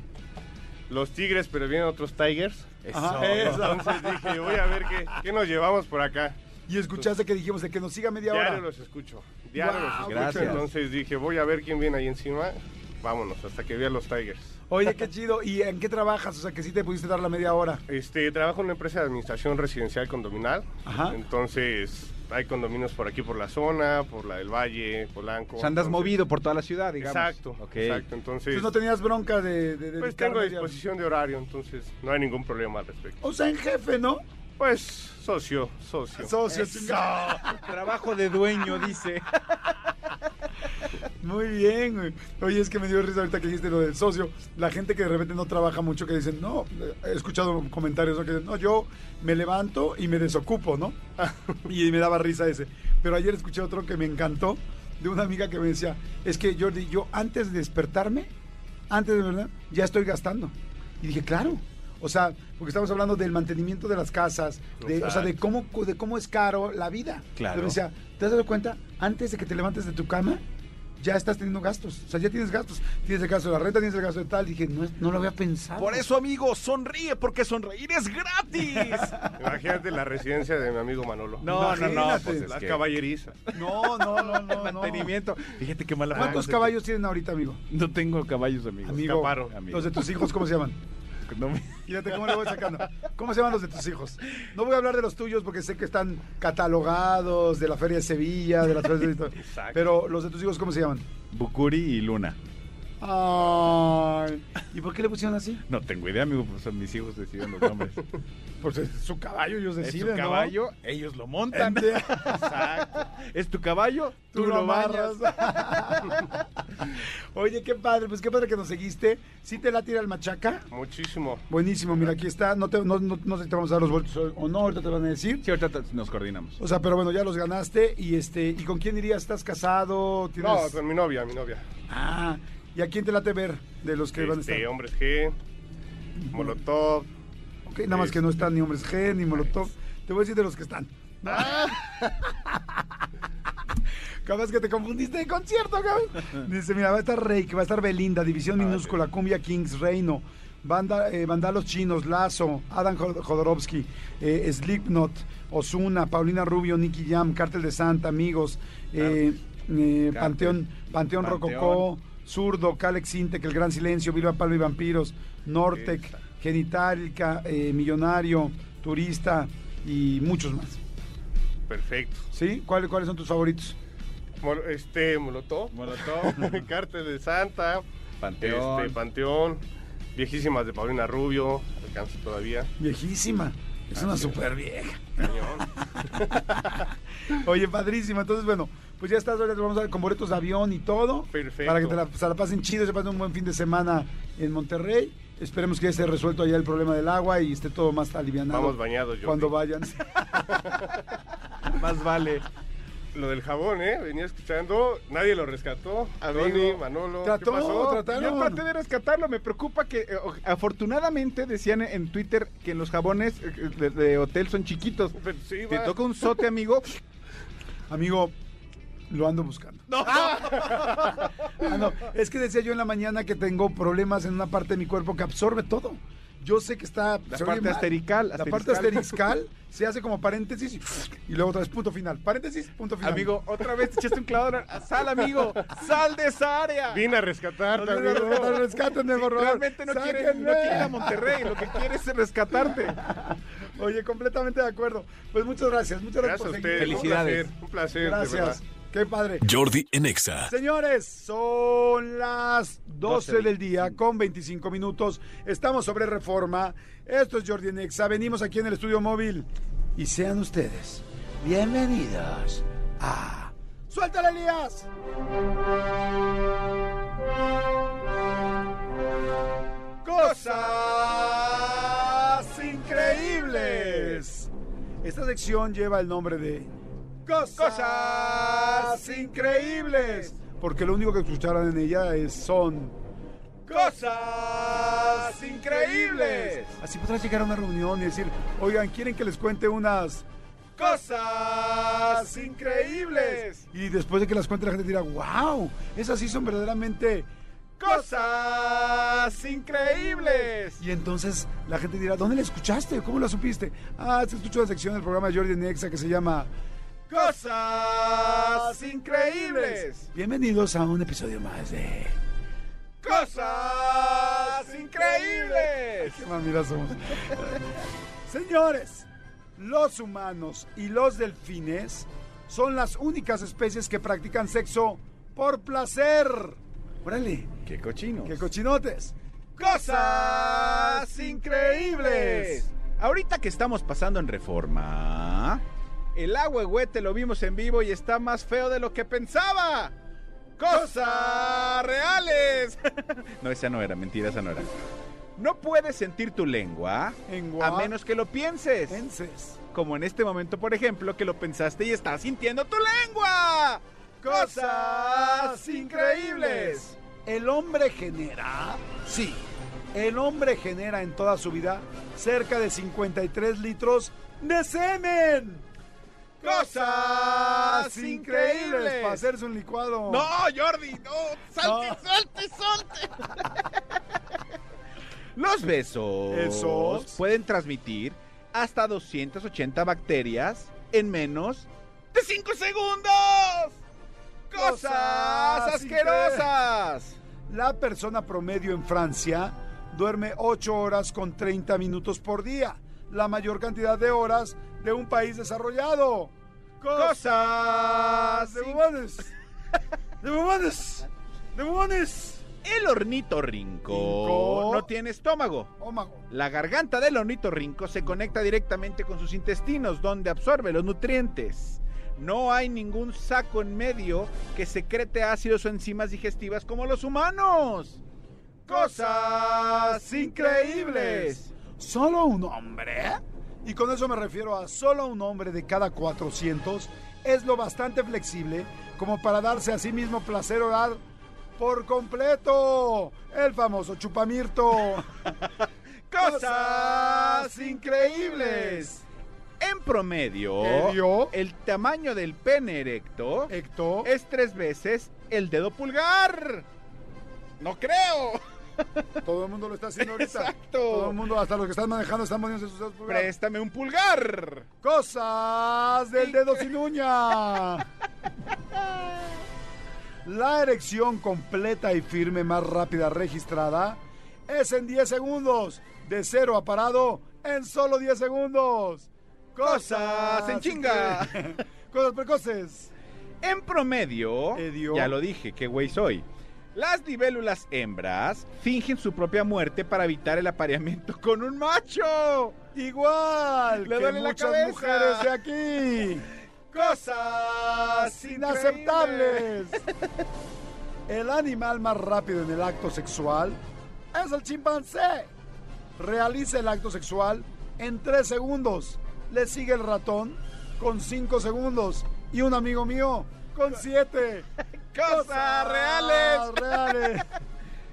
los Tigres, pero vienen otros Tigers. Ajá, eso. Entonces dije, voy a ver qué, qué nos llevamos por acá. Y escuchaste que dijimos de que nos siga media hora. Diario los escucho. Diario los escucho. gracias. Entonces dije, voy a ver quién viene ahí encima. Vámonos, hasta que vean los Tigers. Oye, qué chido. ¿Y en qué trabajas? O sea, que sí te pudiste dar la media hora. Este, trabajo en una empresa de administración residencial condominal. Ajá. Entonces, hay condominios por aquí por la zona, por la del Valle, Polanco. O sea, andas Entonces- movido por toda la ciudad, digamos. Exacto, Ok. exacto. Entonces, Entonces no tenías bronca de... de, de pues tengo hora. disposición de horario, entonces no hay ningún problema al respecto. O sea, en jefe, ¿no? Pues, socio, socio. Socio. Trabajo de dueño, dice. Muy bien, güey. Oye, es que me dio risa ahorita que dijiste lo del socio. La gente que de repente no trabaja mucho, que dicen, no, he escuchado comentarios ¿no? que dicen, no, yo me levanto y me desocupo, ¿no? y me daba risa ese. Pero ayer escuché otro que me encantó, de una amiga que me decía, es que Jordi, yo antes de despertarme, antes de verdad, ya estoy gastando. Y dije, claro. O sea, porque estamos hablando del mantenimiento de las casas, de, o sea, de cómo, de cómo es caro la vida. Claro. Pero me decía, ¿te has dado cuenta? Antes de que te levantes de tu cama, ya estás teniendo gastos. O sea, ya tienes gastos. Tienes el gasto de la renta, tienes el gasto de tal. Dije, no, no lo había pensado. Por eso, amigo, sonríe, porque sonreír es gratis. Imagínate la residencia de mi amigo Manolo. No, no, no, pues es la que- caballeriza. No, no, no, no. mantenimiento. Fíjate qué mala ¿Cuántos caballos tienen ahorita, amigo? No tengo caballos, amigo. Amigo, escaparon, amigo. los de tus hijos, ¿cómo se llaman? No Fíjate cómo le voy sacando. ¿Cómo se llaman los de tus hijos? No voy a hablar de los tuyos porque sé que están catalogados de la Feria de Sevilla, de la Feria de... Pero los de tus hijos, ¿cómo se llaman? Bucuri y Luna. Ay, ¿y por qué le pusieron así? No tengo idea, amigo, pues son mis hijos deciden los nombres. Pues es su caballo, ellos es deciden, su ¿no? caballo, ellos lo montan. Exacto. Es tu caballo, tú, Tú lo amarras. Oye, qué padre, pues qué padre que nos seguiste. ¿Sí te la tira el machaca? Muchísimo. Buenísimo, mira, aquí está. No, te, no, no, no sé si te vamos a dar los vueltos o- o no, ahorita te van a decir. Sí, ahorita te- nos coordinamos. O sea, pero bueno, ya los ganaste. ¿Y este y con quién irías? ¿Estás casado? ¿Tienes... No, con mi novia, mi novia. Ah, ¿y a quién te late ver de los que van a estar? Este, Hombres G, Molotov. Ok, nada más que no están ni Hombres G, ni Molotov. Te voy a decir de los que están. Ah. Capaz que te confundiste de concierto, cabrón. Dice, mira, va a estar Rey, que va a estar Belinda, División Ah, Minúscula, Cumbia Kings, Reino, Banda, eh, Vandalos Chinos, Lazo, Adam Jod- Jodorowsky, eh, Slipknot, Osuna, Paulina Rubio, Nicky Jam, Cártel de Santa, Amigos, eh, eh. Panteón, Panteón Panteón. Rococó, Zurdo, Calex Intec, El Gran Silencio, Vilma Palma y Vampiros, Nortec, Esa. Genitálica, eh, Millonario, Turista y muchos más. Perfecto. ¿Sí? ¿Cuáles, ¿Cuáles son tus favoritos? Mol- este, Molotov. Molotov, Cártel de Santa. Panteón. Este, Panteón. Viejísimas de Paulina Rubio. Alcanza todavía. Viejísima. Es una super vieja. Cañón. Oye, padrísima. Entonces, bueno, pues ya estás, ahora te vamos a dar con boletos de avión y todo. Perfecto. Para que te la, se la pasen chido, se pasen un buen fin de semana en Monterrey. Esperemos que ya esté resuelto allá el problema del agua y esté todo más alivianado. Vamos bañados, Jordi. Cuando vayan. Más vale. Lo del jabón, ¿eh? Venía escuchando. Nadie lo rescató. Tony, Manolo. ¿Qué Trató, pasó? trató. Yo traté de rescatarlo, me preocupa que eh, afortunadamente decían en Twitter que los jabones eh, de, de hotel son chiquitos. Pero sí, Te toca un sote, amigo. Amigo, lo ando buscando. Ah, no, es que decía yo en la mañana que tengo problemas en una parte de mi cuerpo que absorbe todo. Yo sé que está. La parte asterical, La parte asteriscal. se hace como paréntesis y luego otra vez punto final. Paréntesis, punto final. Amigo, otra vez te echaste un clavo. Sal, amigo. Sal de esa área. Vine a rescatarte, No, no, no, amigo. no, no, rescátenme, por favor. Realmente no quiere, no Sáquenme. quiere ir a Monterrey. Lo que quiere es rescatarte. Oye, completamente de acuerdo. Pues muchas gracias. Muchas gracias, Gracias a por ustedes. Felicidades. Un placer, un placer, de Gracias. verdad. Qué padre. Jordi en Exa. Señores, son las 12 12, del día con 25 minutos. Estamos sobre reforma. Esto es Jordi Nexa. Venimos aquí en el estudio móvil. Y sean ustedes bienvenidos a. ¡Suéltala, Elías! Cosas increíbles. Esta sección lleva el nombre de Cosas, increíbles. Porque lo único que escucharán en ella es son cosas increíbles. Así podrás llegar a una reunión y decir, oigan, ¿quieren que les cuente unas cosas increíbles? Y después de que las cuente la gente dirá, wow, esas sí son verdaderamente cosas increíbles. Y entonces la gente dirá, ¿dónde la escuchaste? ¿Cómo la supiste? Ah, se escuchó la sección del programa Jordi Nexa que se llama Cosas Increíbles. Bienvenidos a un episodio más de Cosas Increíbles. Qué mamilas somos. Señores, los humanos y los delfines son las únicas especies que practican sexo por placer. Órale, Qué cochino. qué cochinotes. Cosas increíbles. Ahorita que estamos pasando en reforma, el agüehuete lo vimos en vivo y está más feo de lo que pensaba. ¡Cosas reales! no, esa no era, mentira, esa no era. No puedes sentir tu lengua Engua. a menos que lo pienses. Enses. Como en este momento, por ejemplo, que lo pensaste y estás sintiendo tu lengua. Cosas increíbles. El hombre genera, sí, el hombre genera en toda su vida cerca de 53 litros de semen. Cosas increíbles. Para hacerse un licuado. No, Jordi, no. Salte, No. salte, salte. Los besos Esos. pueden transmitir hasta 280 bacterias en menos de 5 segundos. Cosas Cosas asquerosas. La persona promedio en Francia duerme 8 horas con 30 minutos por día, la mayor cantidad de horas de un país desarrollado. Cosas de bubones. De bubones. De bubones. El ornitorrinco Rinco. no tiene estómago. Ómago. La garganta del ornitorrinco se conecta directamente con sus intestinos, donde absorbe los nutrientes. No hay ningún saco en medio que secrete ácidos o enzimas digestivas como los humanos. Cosas increíbles. Solo un hombre, y con eso me refiero a solo un hombre de cada 400, es lo bastante flexible como para darse a sí mismo placer oral por completo. El famoso chupamirto. Cosas increíbles. En promedio, Medio. el tamaño del pene erecto es tres veces el dedo pulgar. No creo. Todo el mundo lo está haciendo ahorita. Exacto. Todo el mundo, hasta los que están manejando, están poniendo sus dedos pulgares. Préstame un pulgar. Cosas del dedo sin uña. La erección completa y firme más rápida registrada es en 10 segundos. De cero a parado en solo 10 segundos. Cosas en chinga. Cosas precoces. En promedio, Edio. ya lo dije, qué güey soy. Las libélulas hembras fingen su propia muerte para evitar el apareamiento con un macho. Igual Le duele la muchas cabeza. mujeres de aquí. Cosas inaceptables. El animal más rápido en el acto sexual es el chimpancé. Realiza el acto sexual en 3 segundos. Le sigue el ratón con 5 segundos. Y un amigo mío con 7. Cosas reales. reales.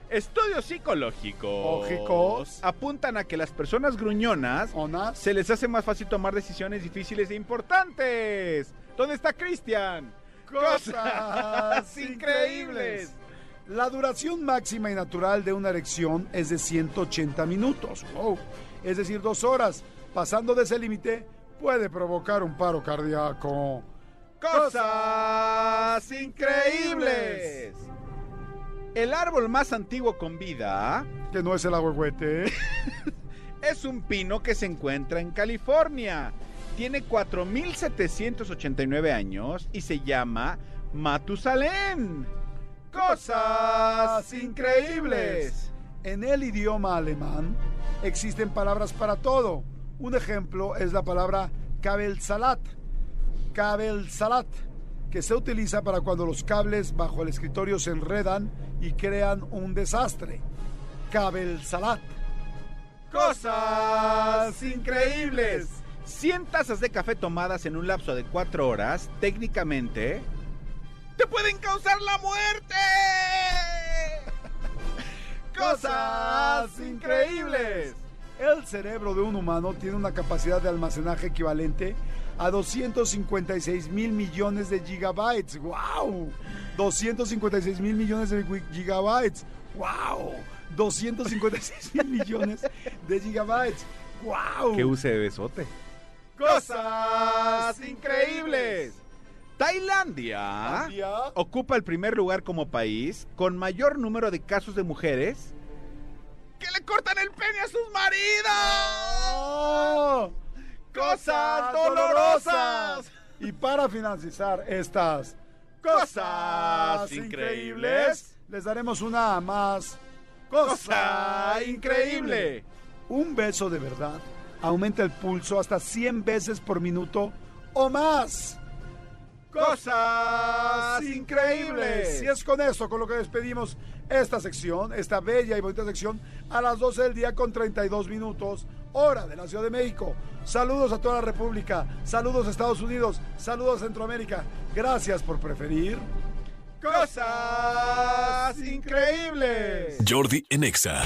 Estudios psicológicos Lógicos. apuntan a que las personas gruñonas ¿Onas? se les hace más fácil tomar decisiones difíciles e importantes. ¿Dónde está Cristian? Cosas increíbles. La duración máxima y natural de una erección es de 180 minutos. Wow. Es decir, dos horas. Pasando de ese límite puede provocar un paro cardíaco. Cosas increíbles. El árbol más antiguo con vida Que no es el agüehuete. es un pino que se encuentra en California. Tiene 4.789 años y se llama Matusalén. Cosas increíbles. En el idioma alemán existen palabras para todo. Un ejemplo es la palabra Kabelsalat. Kabelsalat, que se utiliza para cuando los cables bajo el escritorio se enredan y crean un desastre. Kabelsalat. Cosas increíbles. 100 tazas de café tomadas en un lapso de 4 horas, técnicamente, te pueden causar la muerte. Cosas increíbles. El cerebro de un humano tiene una capacidad de almacenaje equivalente a 256 mil millones de gigabytes. ¡Wow! 256 mil millones de gigabytes. ¡Wow! 256 mil millones de gigabytes. ¡Wow! use de besote. Cosas increíbles. Tailandia Tailandia. ocupa el primer lugar como país con mayor número de casos de mujeres que le cortan el pene a sus maridos. Cosas dolorosas. Y para finalizar estas Cosas increíbles. les daremos una más cosa increíble. Un beso de verdad aumenta el pulso hasta 100 veces por minuto o más. Cosas Y increíbles. es con esto con lo que despedimos esta sección, esta bella y bonita sección, a las 12 del día con 32 minutos, hora de la Ciudad de México. Saludos a toda la República, saludos a Estados Unidos, saludos a Centroamérica. Gracias por preferir. Cosas increíbles. Jordi en Exa.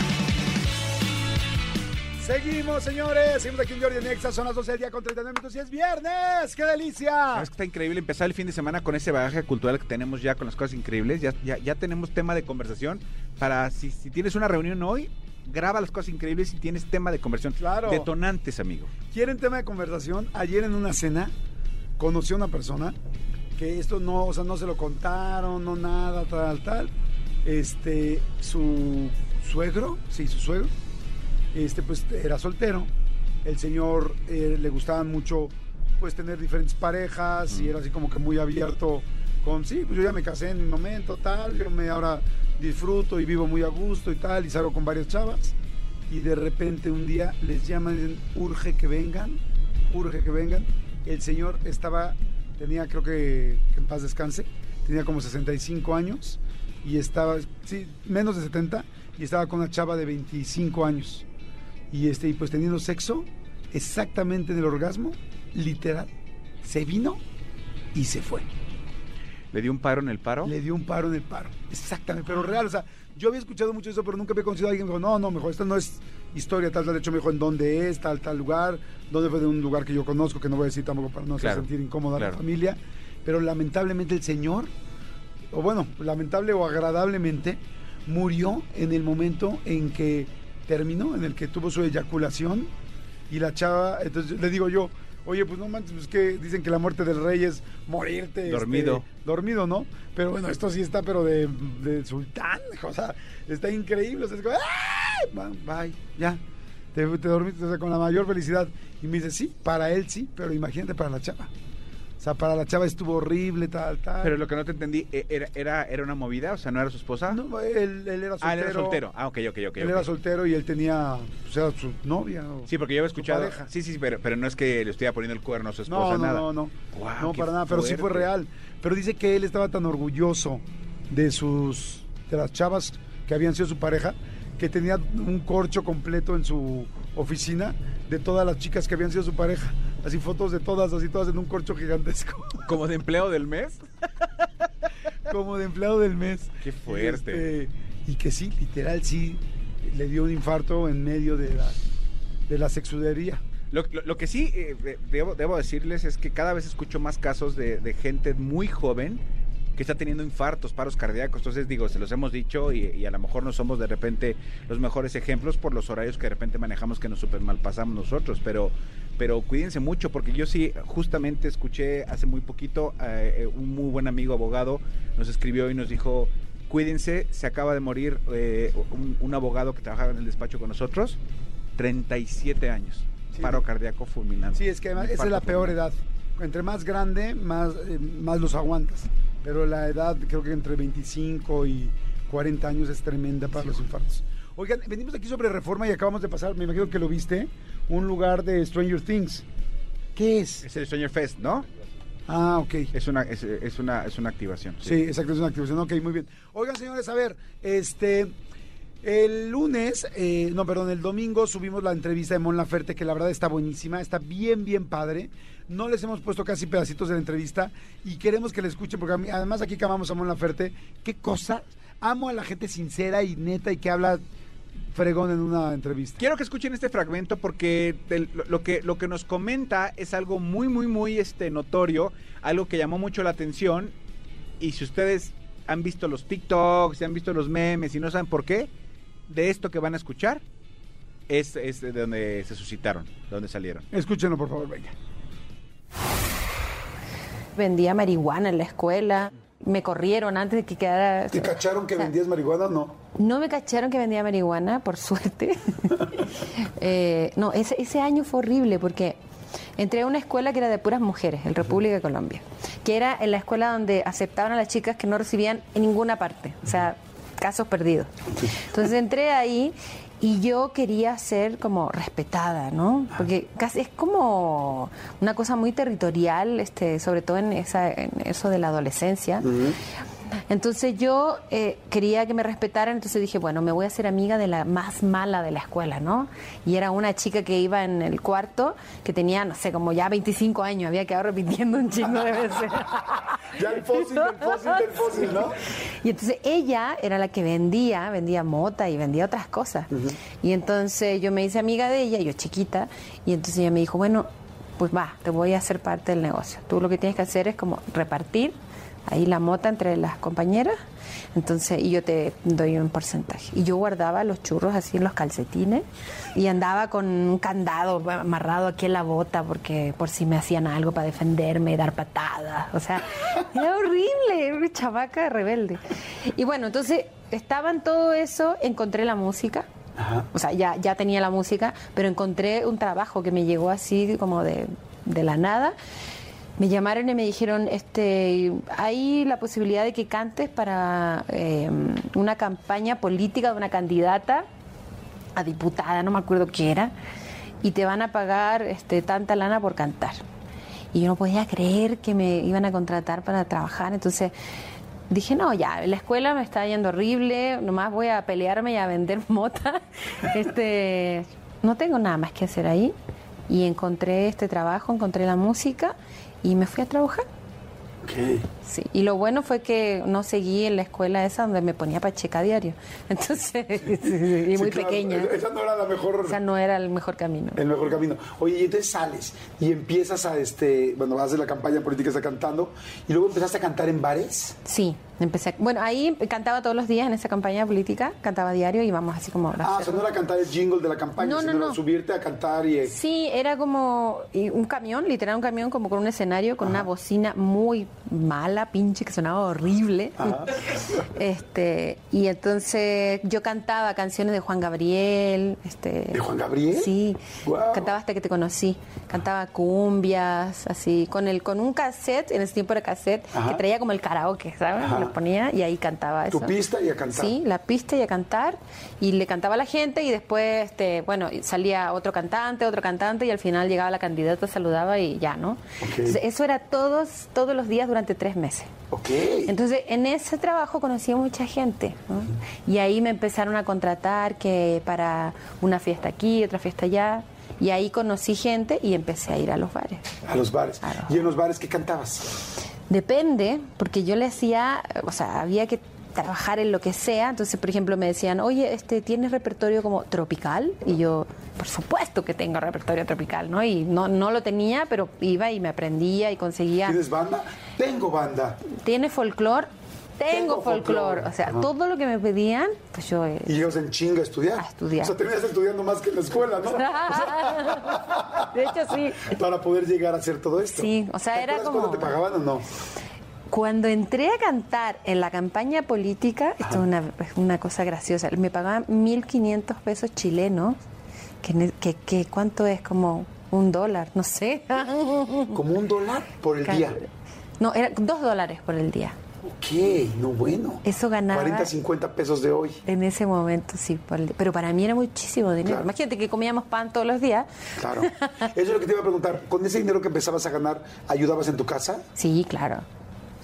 Seguimos, señores. Seguimos aquí en Jordi Nexa. Son las 12 del día con 39 minutos y es viernes. ¡Qué delicia! ¿Sabes que está increíble empezar el fin de semana con ese bagaje cultural que tenemos ya con las cosas increíbles? Ya, ya, ya tenemos tema de conversación para si, si tienes una reunión hoy, graba las cosas increíbles y tienes tema de conversación. Claro. Detonantes, amigo. ¿Quieren tema de conversación? Ayer en una cena conocí a una persona que esto no, o sea, no se lo contaron, no nada, tal, tal. Este, su suegro, sí, su suegro, este, pues era soltero. El señor eh, le gustaban mucho, pues, tener diferentes parejas y era así como que muy abierto con, sí, pues yo ya me casé en mi momento, tal, yo me ahora disfruto y vivo muy a gusto y tal, y salgo con varias chavas. Y de repente un día les llaman dicen, urge que vengan, urge que vengan. El señor estaba, tenía creo que, que en paz descanse, tenía como 65 años y estaba, sí, menos de 70, y estaba con una chava de 25 años. Y, este, y pues teniendo sexo, exactamente en el orgasmo, literal, se vino y se fue. ¿Le dio un paro en el paro? Le dio un paro en el paro. Exactamente, pero real, o sea, yo había escuchado mucho eso, pero nunca había conocido a alguien que me dijo, no, no, mejor, esta no es historia tal, tal, de hecho me dijo en dónde es, tal, tal lugar, dónde fue de un lugar que yo conozco, que no voy a decir tampoco para no hacer sentir incómoda a la familia, pero lamentablemente el señor, o bueno, lamentable o agradablemente, murió en el momento en que terminó, en el que tuvo su eyaculación y la chava, entonces le digo yo, oye, pues no manches, pues que dicen que la muerte del rey es morirte. este, Dormido. dormido, ¿no? Pero bueno, esto sí está, pero de, de sultán, o sea, está increíble. O sea, es como, ¡ay! Va- Bye, ya. Te, te dormiste o sea, con la mayor felicidad. Y me dice, sí, para él sí, pero imagínate para la chava. O sea, para la chava estuvo horrible, tal, tal. Pero lo que no te entendí, ¿e- ¿era, era, era una movida? O sea, ¿no era su esposa? No, él, él era soltero. ah, él era soltero. Ah, ok, ok, ok. Él era soltero y él tenía, o sea, su novia. o- Sí, porque yo había escuchado. Sí, sí, pero, pero no es que le estuviera poniendo el cuerno a su No, esposa, no, nada. no, no. No, para nada, pero sí fue real. Pero dice que él estaba tan orgulloso de sus de las chavas que habían sido su pareja que tenía un corcho completo en su oficina de todas las chicas que habían sido su pareja. Así fotos de todas, así todas en un corcho gigantesco. ¿Como de empleado del mes? como de empleado del mes. Qué fuerte. Este, y que sí, literal, sí, le dio un infarto en medio de la, de la sexudería. Lo, lo- lo que sí eh, de- debo, debo decirles es que cada vez escucho más casos de, de gente muy joven que está teniendo infartos, paros cardíacos. Entonces, digo, se los hemos dicho y, y a lo mejor no somos de repente los mejores ejemplos por los horarios que de repente manejamos que nos super mal pasamos nosotros, pero, pero cuídense mucho porque yo sí justamente escuché hace muy poquito eh, eh, un muy buen amigo abogado nos escribió y nos dijo, cuídense, se acaba de morir eh, un, un abogado que trabajaba en el despacho con nosotros, 37 años. Sí. Paro cardíaco fulminante. Sí, es que además esa es la peor edad. Entre más grande, más, eh, más los aguantas. Pero la edad, creo que entre 25 y 40 años es tremenda para los infartos. Oigan, venimos aquí sobre reforma y acabamos de pasar, me imagino que lo viste, un lugar de Stranger Things. ¿Qué es? Es el Stranger Fest, ¿no? Ah, ok. Es una, es, es una, es una activación. Sí, exacto, es una activación. Ok, muy bien. Oigan, señores, a ver, este. El lunes, eh, no, perdón, el domingo subimos la entrevista de Mon Laferte, que la verdad está buenísima, está bien, bien padre. No les hemos puesto casi pedacitos de la entrevista y queremos que la escuchen, porque a mí- además aquí que amamos a Mon Laferte, qué cosa. Amo a la gente sincera y neta y que habla fregón en una entrevista. Quiero que escuchen este fragmento porque lo que, lo que nos comenta es algo muy, muy, muy este, notorio, algo que llamó mucho la atención. Y si ustedes han visto los TikToks, si han visto los memes y no saben por qué, de esto que van a escuchar es, es de donde se suscitaron, de donde salieron. Escúchenlo, por favor, venga. Vendía marihuana en la escuela. Me corrieron antes de que quedara. ¿Te cacharon que O sea, vendías marihuana no? No me cacharon que vendía marihuana, por suerte. Eh, no, ese, ese año fue horrible porque entré a una escuela que era de puras mujeres, en República de Colombia, que era en la escuela donde aceptaban a las chicas que no recibían en ninguna parte, o sea, casos perdidos. Entonces entré ahí y yo quería ser como respetada, ¿no? Porque casi es como una cosa muy territorial, este, sobre todo en, esa, en eso de la adolescencia. Entonces yo eh, quería que me respetaran, entonces dije, bueno, me voy a hacer amiga de la más mala de la escuela, ¿no? Y era una chica que iba en el cuarto, que tenía, no sé, como ya 25 años, había quedado repitiendo un chingo de veces. Ya el fósil, el fósil, el fósil, ¿no? Y entonces ella era la que vendía, vendía mota y vendía otras cosas. Y entonces yo me hice amiga de ella, yo chiquita, y entonces ella me dijo, bueno, pues va, te voy a hacer parte del negocio. Tú lo que tienes que hacer es como repartir ahí la mota entre las compañeras, entonces, y yo te doy un porcentaje. Y yo guardaba los churros así en los calcetines y andaba con un candado amarrado aquí en la bota porque por si me hacían algo para defenderme y dar patadas. O sea, era horrible, era una chavaca rebelde. Y bueno, entonces estaba en todo eso, encontré la música. O sea, ya, ya tenía la música, pero encontré un trabajo que me llegó así como de, de la nada. Me llamaron y me dijeron, este, hay la posibilidad de que cantes para eh, una campaña política de una candidata a diputada, no me acuerdo qué era, y te van a pagar este, tanta lana por cantar. Y yo no podía creer que me iban a contratar para trabajar, entonces dije, no, ya, la escuela me está yendo horrible, nomás voy a pelearme y a vender mota. Este, no tengo nada más que hacer ahí. Y encontré este trabajo, encontré la música y me fui a trabajar. Sí, y lo bueno fue que no seguí en la escuela esa donde me ponía pacheca diario. Entonces, y muy Sí, claro, pequeña. Esa no era la mejor. O sea, no era el mejor camino. El mejor camino. Oye, y entonces sales y empiezas a, este, bueno, haces la campaña política, está cantando, y luego empezaste a cantar en bares. Sí, empecé. a- bueno, ahí cantaba todos los días en esa campaña política, cantaba diario y íbamos así como. Ah, o sea, no era cantar el jingle de la campaña, No, no, sino era no. subirte a cantar y... Sí, era como un camión, literal un camión como con un escenario, con una bocina muy mala, pinche, que sonaba horrible. este Y entonces yo cantaba canciones de Juan Gabriel. Este, ¿De Juan Gabriel? Sí, cantaba hasta que te conocí. Cantaba cumbias, así, con el con un cassette, en ese tiempo era cassette, Ajá. que traía como el karaoke, ¿sabes? Ajá. Lo ponía y ahí cantaba Tu pista y a cantar. Sí, la pista y a cantar. Y le cantaba a la gente y después, este, bueno, salía otro cantante, otro cantante y al final llegaba la candidata, saludaba y ya, ¿no? Entonces, eso era todos, todos los días durante tres meses. Ok. Entonces, en ese trabajo conocí a mucha gente. ¿no? Y ahí me empezaron a contratar que para una fiesta aquí, otra fiesta allá. Y ahí conocí gente y empecé a ir a los bares. A los bares. ¿Y en los bares qué cantabas? Depende, porque yo le hacía, o sea, había que trabajar en lo que sea. Entonces, por ejemplo, me decían, oye, este, ¿tienes repertorio como tropical? Y yo, por supuesto que tengo repertorio tropical, ¿no? Y no, no lo tenía, pero iba y me aprendía y conseguía. ¿Tienes banda? Tengo banda. ¿Tienes folclore? Tengo Tengo folclore. O sea, Ajá. todo lo que me pedían, pues yo... eh, Y llegas en chinga a estudiar. A estudiar. O sea, terminas estudiando más que en la escuela, ¿no? de hecho, sí. Para poder llegar a hacer todo esto. Sí, o sea, ¿Te era como- cuándo te pagaban o no? Cuando entré a cantar en la campaña política, esto es una, es una cosa graciosa, me pagaban 1.500 pesos chilenos, que, que, que ¿cuánto es? Como un dólar, no sé. Como un dólar por el día. No, era dos dólares por el día. Ok, no bueno. Eso ganaba 40, 50 pesos de hoy. en ese momento, sí. por el día. Pero para mí era muchísimo dinero. Claro. Imagínate que comíamos pan todos los días. Claro. Eso es lo que te iba a preguntar. ¿Con ese dinero que empezabas a ganar, ayudabas en tu casa? Sí, claro.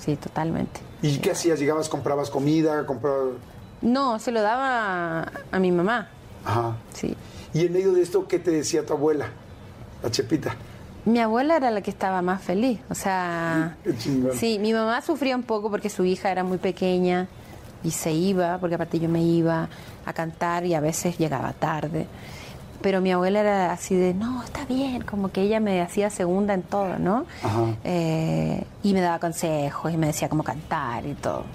Sí, totalmente. ¿Y qué hacías? ¿Llegabas, comprabas comida, comprabas...? No, se lo daba a mi mamá. Ajá. Sí. Y en medio de esto, ¿qué te decía tu abuela? La Chepita. Mi abuela era la que estaba más feliz, o sea, sí, mi mamá sufría un poco porque su hija era muy pequeña y se iba, porque aparte yo me iba a cantar y a veces llegaba tarde. Pero mi abuela era así de, no, está bien, como que ella me hacía segunda en todo, ¿no? Ajá. Eh, y me daba consejos y me decía cómo cantar y todo.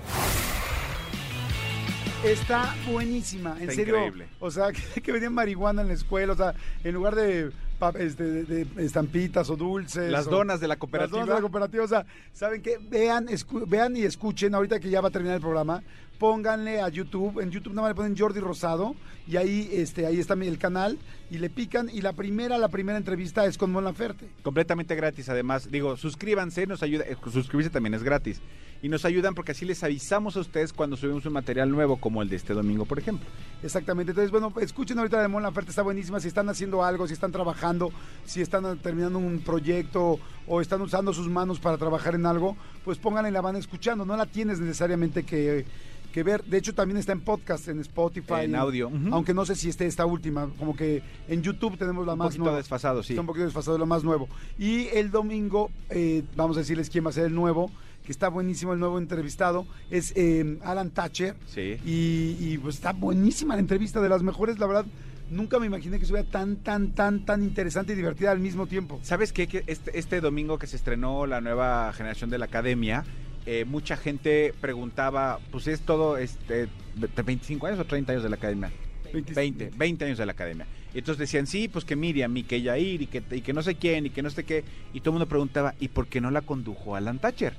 Está buenísima, en Está serio. increíble. O sea, que, que vendían marihuana en la escuela, o sea, en lugar de, este, de- de estampitas o dulces. Las o- donas de la Las cooperativa. donas de la cooperativa, o sea, ¿saben qué? Vean, escu- vean y escuchen, ahorita que ya va a terminar el programa, pónganle a YouTube, en YouTube nada más le ponen Jordi Rosado y ahí, este, ahí está el canal y le pican y la primera, la primera entrevista es con Mon Laferte. Completamente gratis, además. Digo, suscríbanse, nos ayuda. eh, Suscribirse también es gratis. Y nos ayudan porque así les avisamos a ustedes cuando subimos un material nuevo como el de este domingo, por ejemplo. Exactamente. Entonces, bueno, escuchen ahorita de Mon Laferte, está buenísima. Si están haciendo algo, si están trabajando, si están terminando un proyecto o están usando sus manos para trabajar en algo, pues pónganla y la van escuchando. No la tienes necesariamente que, que ver. De hecho, también está en podcast, en Spotify. En audio. Aunque no sé si esté esta última. Como que en YouTube tenemos la Un más poquito nueva. desfasado, sí. Está un poquito desfasado, lo más nuevo. Y el domingo, eh, vamos a decirles quién va a ser el nuevo, que está buenísimo el nuevo entrevistado, es eh, Alan Thatcher. Sí. Y, y, pues está buenísima la entrevista, de las mejores, la verdad. Nunca me imaginé que estuviera tan, tan, tan, tan interesante y divertida al mismo tiempo. ¿Sabes qué? Que este, este domingo que se estrenó la nueva generación de la academia, eh, mucha gente preguntaba, pues es todo este, de 25 años o 30 años de la academia. 20, 20 años de la academia. Y entonces decían, sí, pues que Miriam y que Yair y que, y que no sé quién y que no sé qué. Y todo el mundo preguntaba, ¿y por qué no la condujo Alan Thatcher?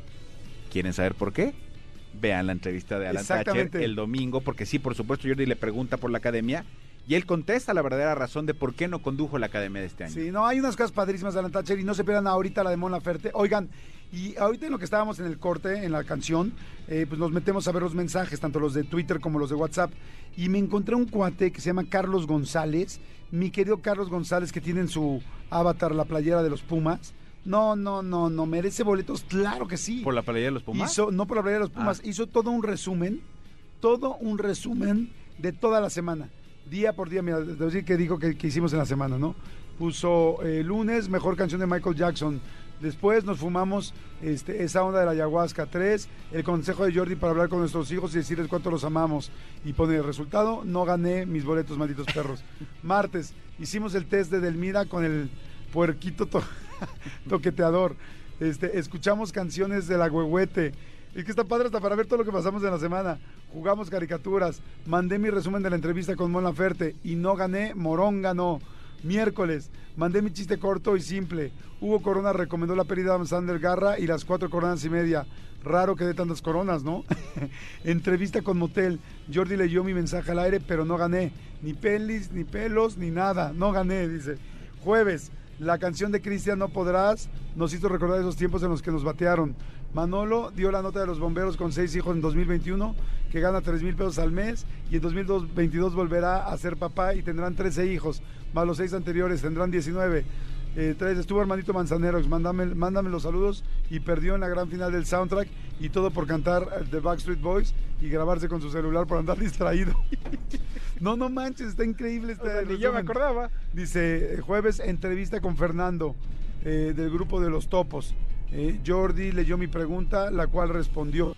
¿Quieren saber por qué? Vean la entrevista de Alan Thatcher el domingo, porque sí, por supuesto, Jordi le pregunta por la academia y él contesta la verdadera razón de por qué no condujo la academia de este año. Sí, no, hay unas cosas padrísimas de Alan Thatcher y no se pierdan ahorita la de Mon Laferte. Oigan, y ahorita en lo que estábamos en el corte, en la canción, eh, pues nos metemos a ver los mensajes, tanto los de Twitter como los de WhatsApp. Y me encontré un cuate que se llama Carlos González, mi querido Carlos González, que tiene en su avatar la playera de los Pumas. No, no, no, no, merece boletos, claro que sí. ¿Por la playa de los Pumas? Hizo, no por la playera de los Pumas, Ah. hizo todo un resumen, todo un resumen de toda la semana. Día por día, mira, debo decir que dijo que, que hicimos en la semana, ¿no? Puso eh, lunes, mejor canción de Michael Jackson. Después nos fumamos este, esa onda de la ayahuasca. Tres, el consejo de Jordi para hablar con nuestros hijos y decirles cuánto los amamos. Y pone el resultado, no gané mis boletos, malditos perros. Martes, hicimos el test de Delmira con el puerquito to- toqueteador. Este, escuchamos canciones de la huehuete. Es que está padre hasta para ver todo lo que pasamos en la semana. Jugamos caricaturas. Mandé mi resumen de la entrevista con Mon Laferte y no gané. Morón ganó. Miércoles, mandé mi chiste corto y simple. Hugo Corona recomendó la peli de Adam Sandler Garra y las cuatro coronas y media. Raro que dé tantas coronas, ¿no? Entrevista con Motel. Jordi leyó mi mensaje al aire, pero no gané. Ni pelis, ni pelos, ni nada. No gané, dice. Jueves, la canción de Cristian No Podrás nos hizo recordar esos tiempos en los que nos batearon. Manolo dio la nota de los bomberos con seis hijos en 2021, que gana 3 mil pesos al mes, y en 2022 volverá a ser papá y tendrán 13 hijos, más los seis anteriores, tendrán 19. Eh, tres, estuvo hermanito Manzanero, mándame, mándame los saludos y perdió en la gran final del soundtrack y todo por cantar The Backstreet Boys y grabarse con su celular por andar distraído. no, no manches, está increíble este O sea, ni yo me acordaba. Dice, eh, jueves, entrevista con Fernando eh, del grupo de los topos. Eh, Jordi leyó mi pregunta, la cual respondió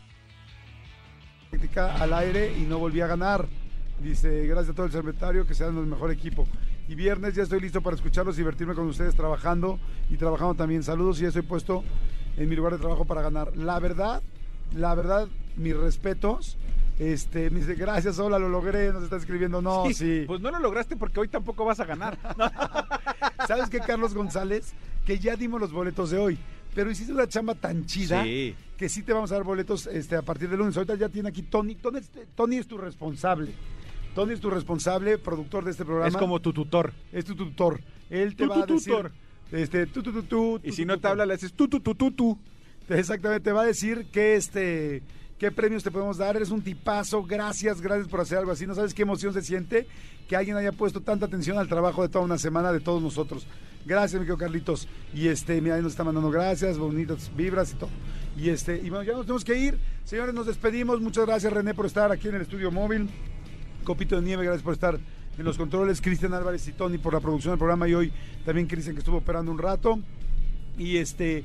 al aire y no volví a ganar. Dice, gracias a todo el secretario, que sean el mejor equipo. Y viernes ya estoy listo para escucharlos y divertirme con ustedes trabajando y trabajando también. Saludos y ya estoy puesto en mi lugar de trabajo para ganar. La verdad, la verdad, mis respetos. Este, me dice, gracias, hola, lo logré, nos está escribiendo, no, sí. Pues no lo lograste porque hoy tampoco vas a ganar. ¿Sabes qué, Carlos González? Que ya dimos los boletos de hoy. Pero hiciste una chamba tan chida Sí. que sí te vamos a dar boletos este, a partir del lunes. Ahorita ya tiene aquí Tony. Tony, es- Tony es tu responsable. Tony es tu responsable, productor de este programa. Es como tu tutor. Es tu tutor. Él te Tu, va tu, a decir... tutor. Este, tú, tú, tú, tú, Y si no te habla, le haces tú, tú, tú, tú, tú. Exactamente, te va a decir qué este qué premios te podemos dar. Eres un tipazo. Gracias, gracias por hacer algo así. No sabes qué emoción se siente que alguien haya puesto tanta atención al trabajo de toda una semana de todos nosotros. Gracias, mi querido Carlitos. Y este, mira, ahí nos está mandando gracias, bonitas vibras y todo. Y este, y bueno, ya nos tenemos que ir. Señores, nos despedimos. Muchas gracias, René, por estar aquí en el estudio móvil. Copito de Nieve, gracias por estar en los controles. Cristian Álvarez y Tony por la producción del programa. Y hoy también Cristian que estuvo operando un rato. Y este,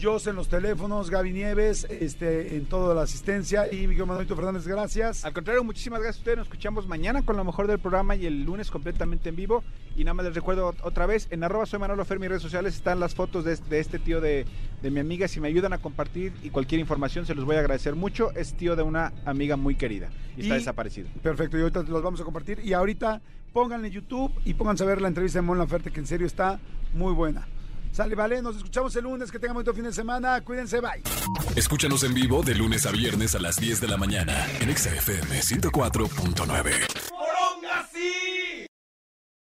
Jos en los teléfonos, Gaby Nieves, este, en toda la asistencia. Y Miguel Manuelito Fernández, gracias. Al contrario, muchísimas gracias a ustedes. Nos escuchamos mañana con lo mejor del programa y el lunes completamente en vivo. Y nada más les recuerdo ot- otra vez, en arroba soy Manolo Fer, mis redes sociales están las fotos de, este- de este tío de, de mi amiga. Si me ayudan a compartir y cualquier información se los voy a agradecer mucho. Es tío de una amiga muy querida y, está desaparecido. Perfecto, y ahorita los vamos a compartir. Y ahorita pónganle YouTube y pónganse a ver la entrevista de Mon Laferte, que en serio está muy buena. Sale, vale, nos escuchamos el lunes, que tengan buen fin de semana, cuídense, bye. Escúchanos en vivo de lunes a viernes a las 10 de la mañana en XFM 104.9. ¡Poronga, sí!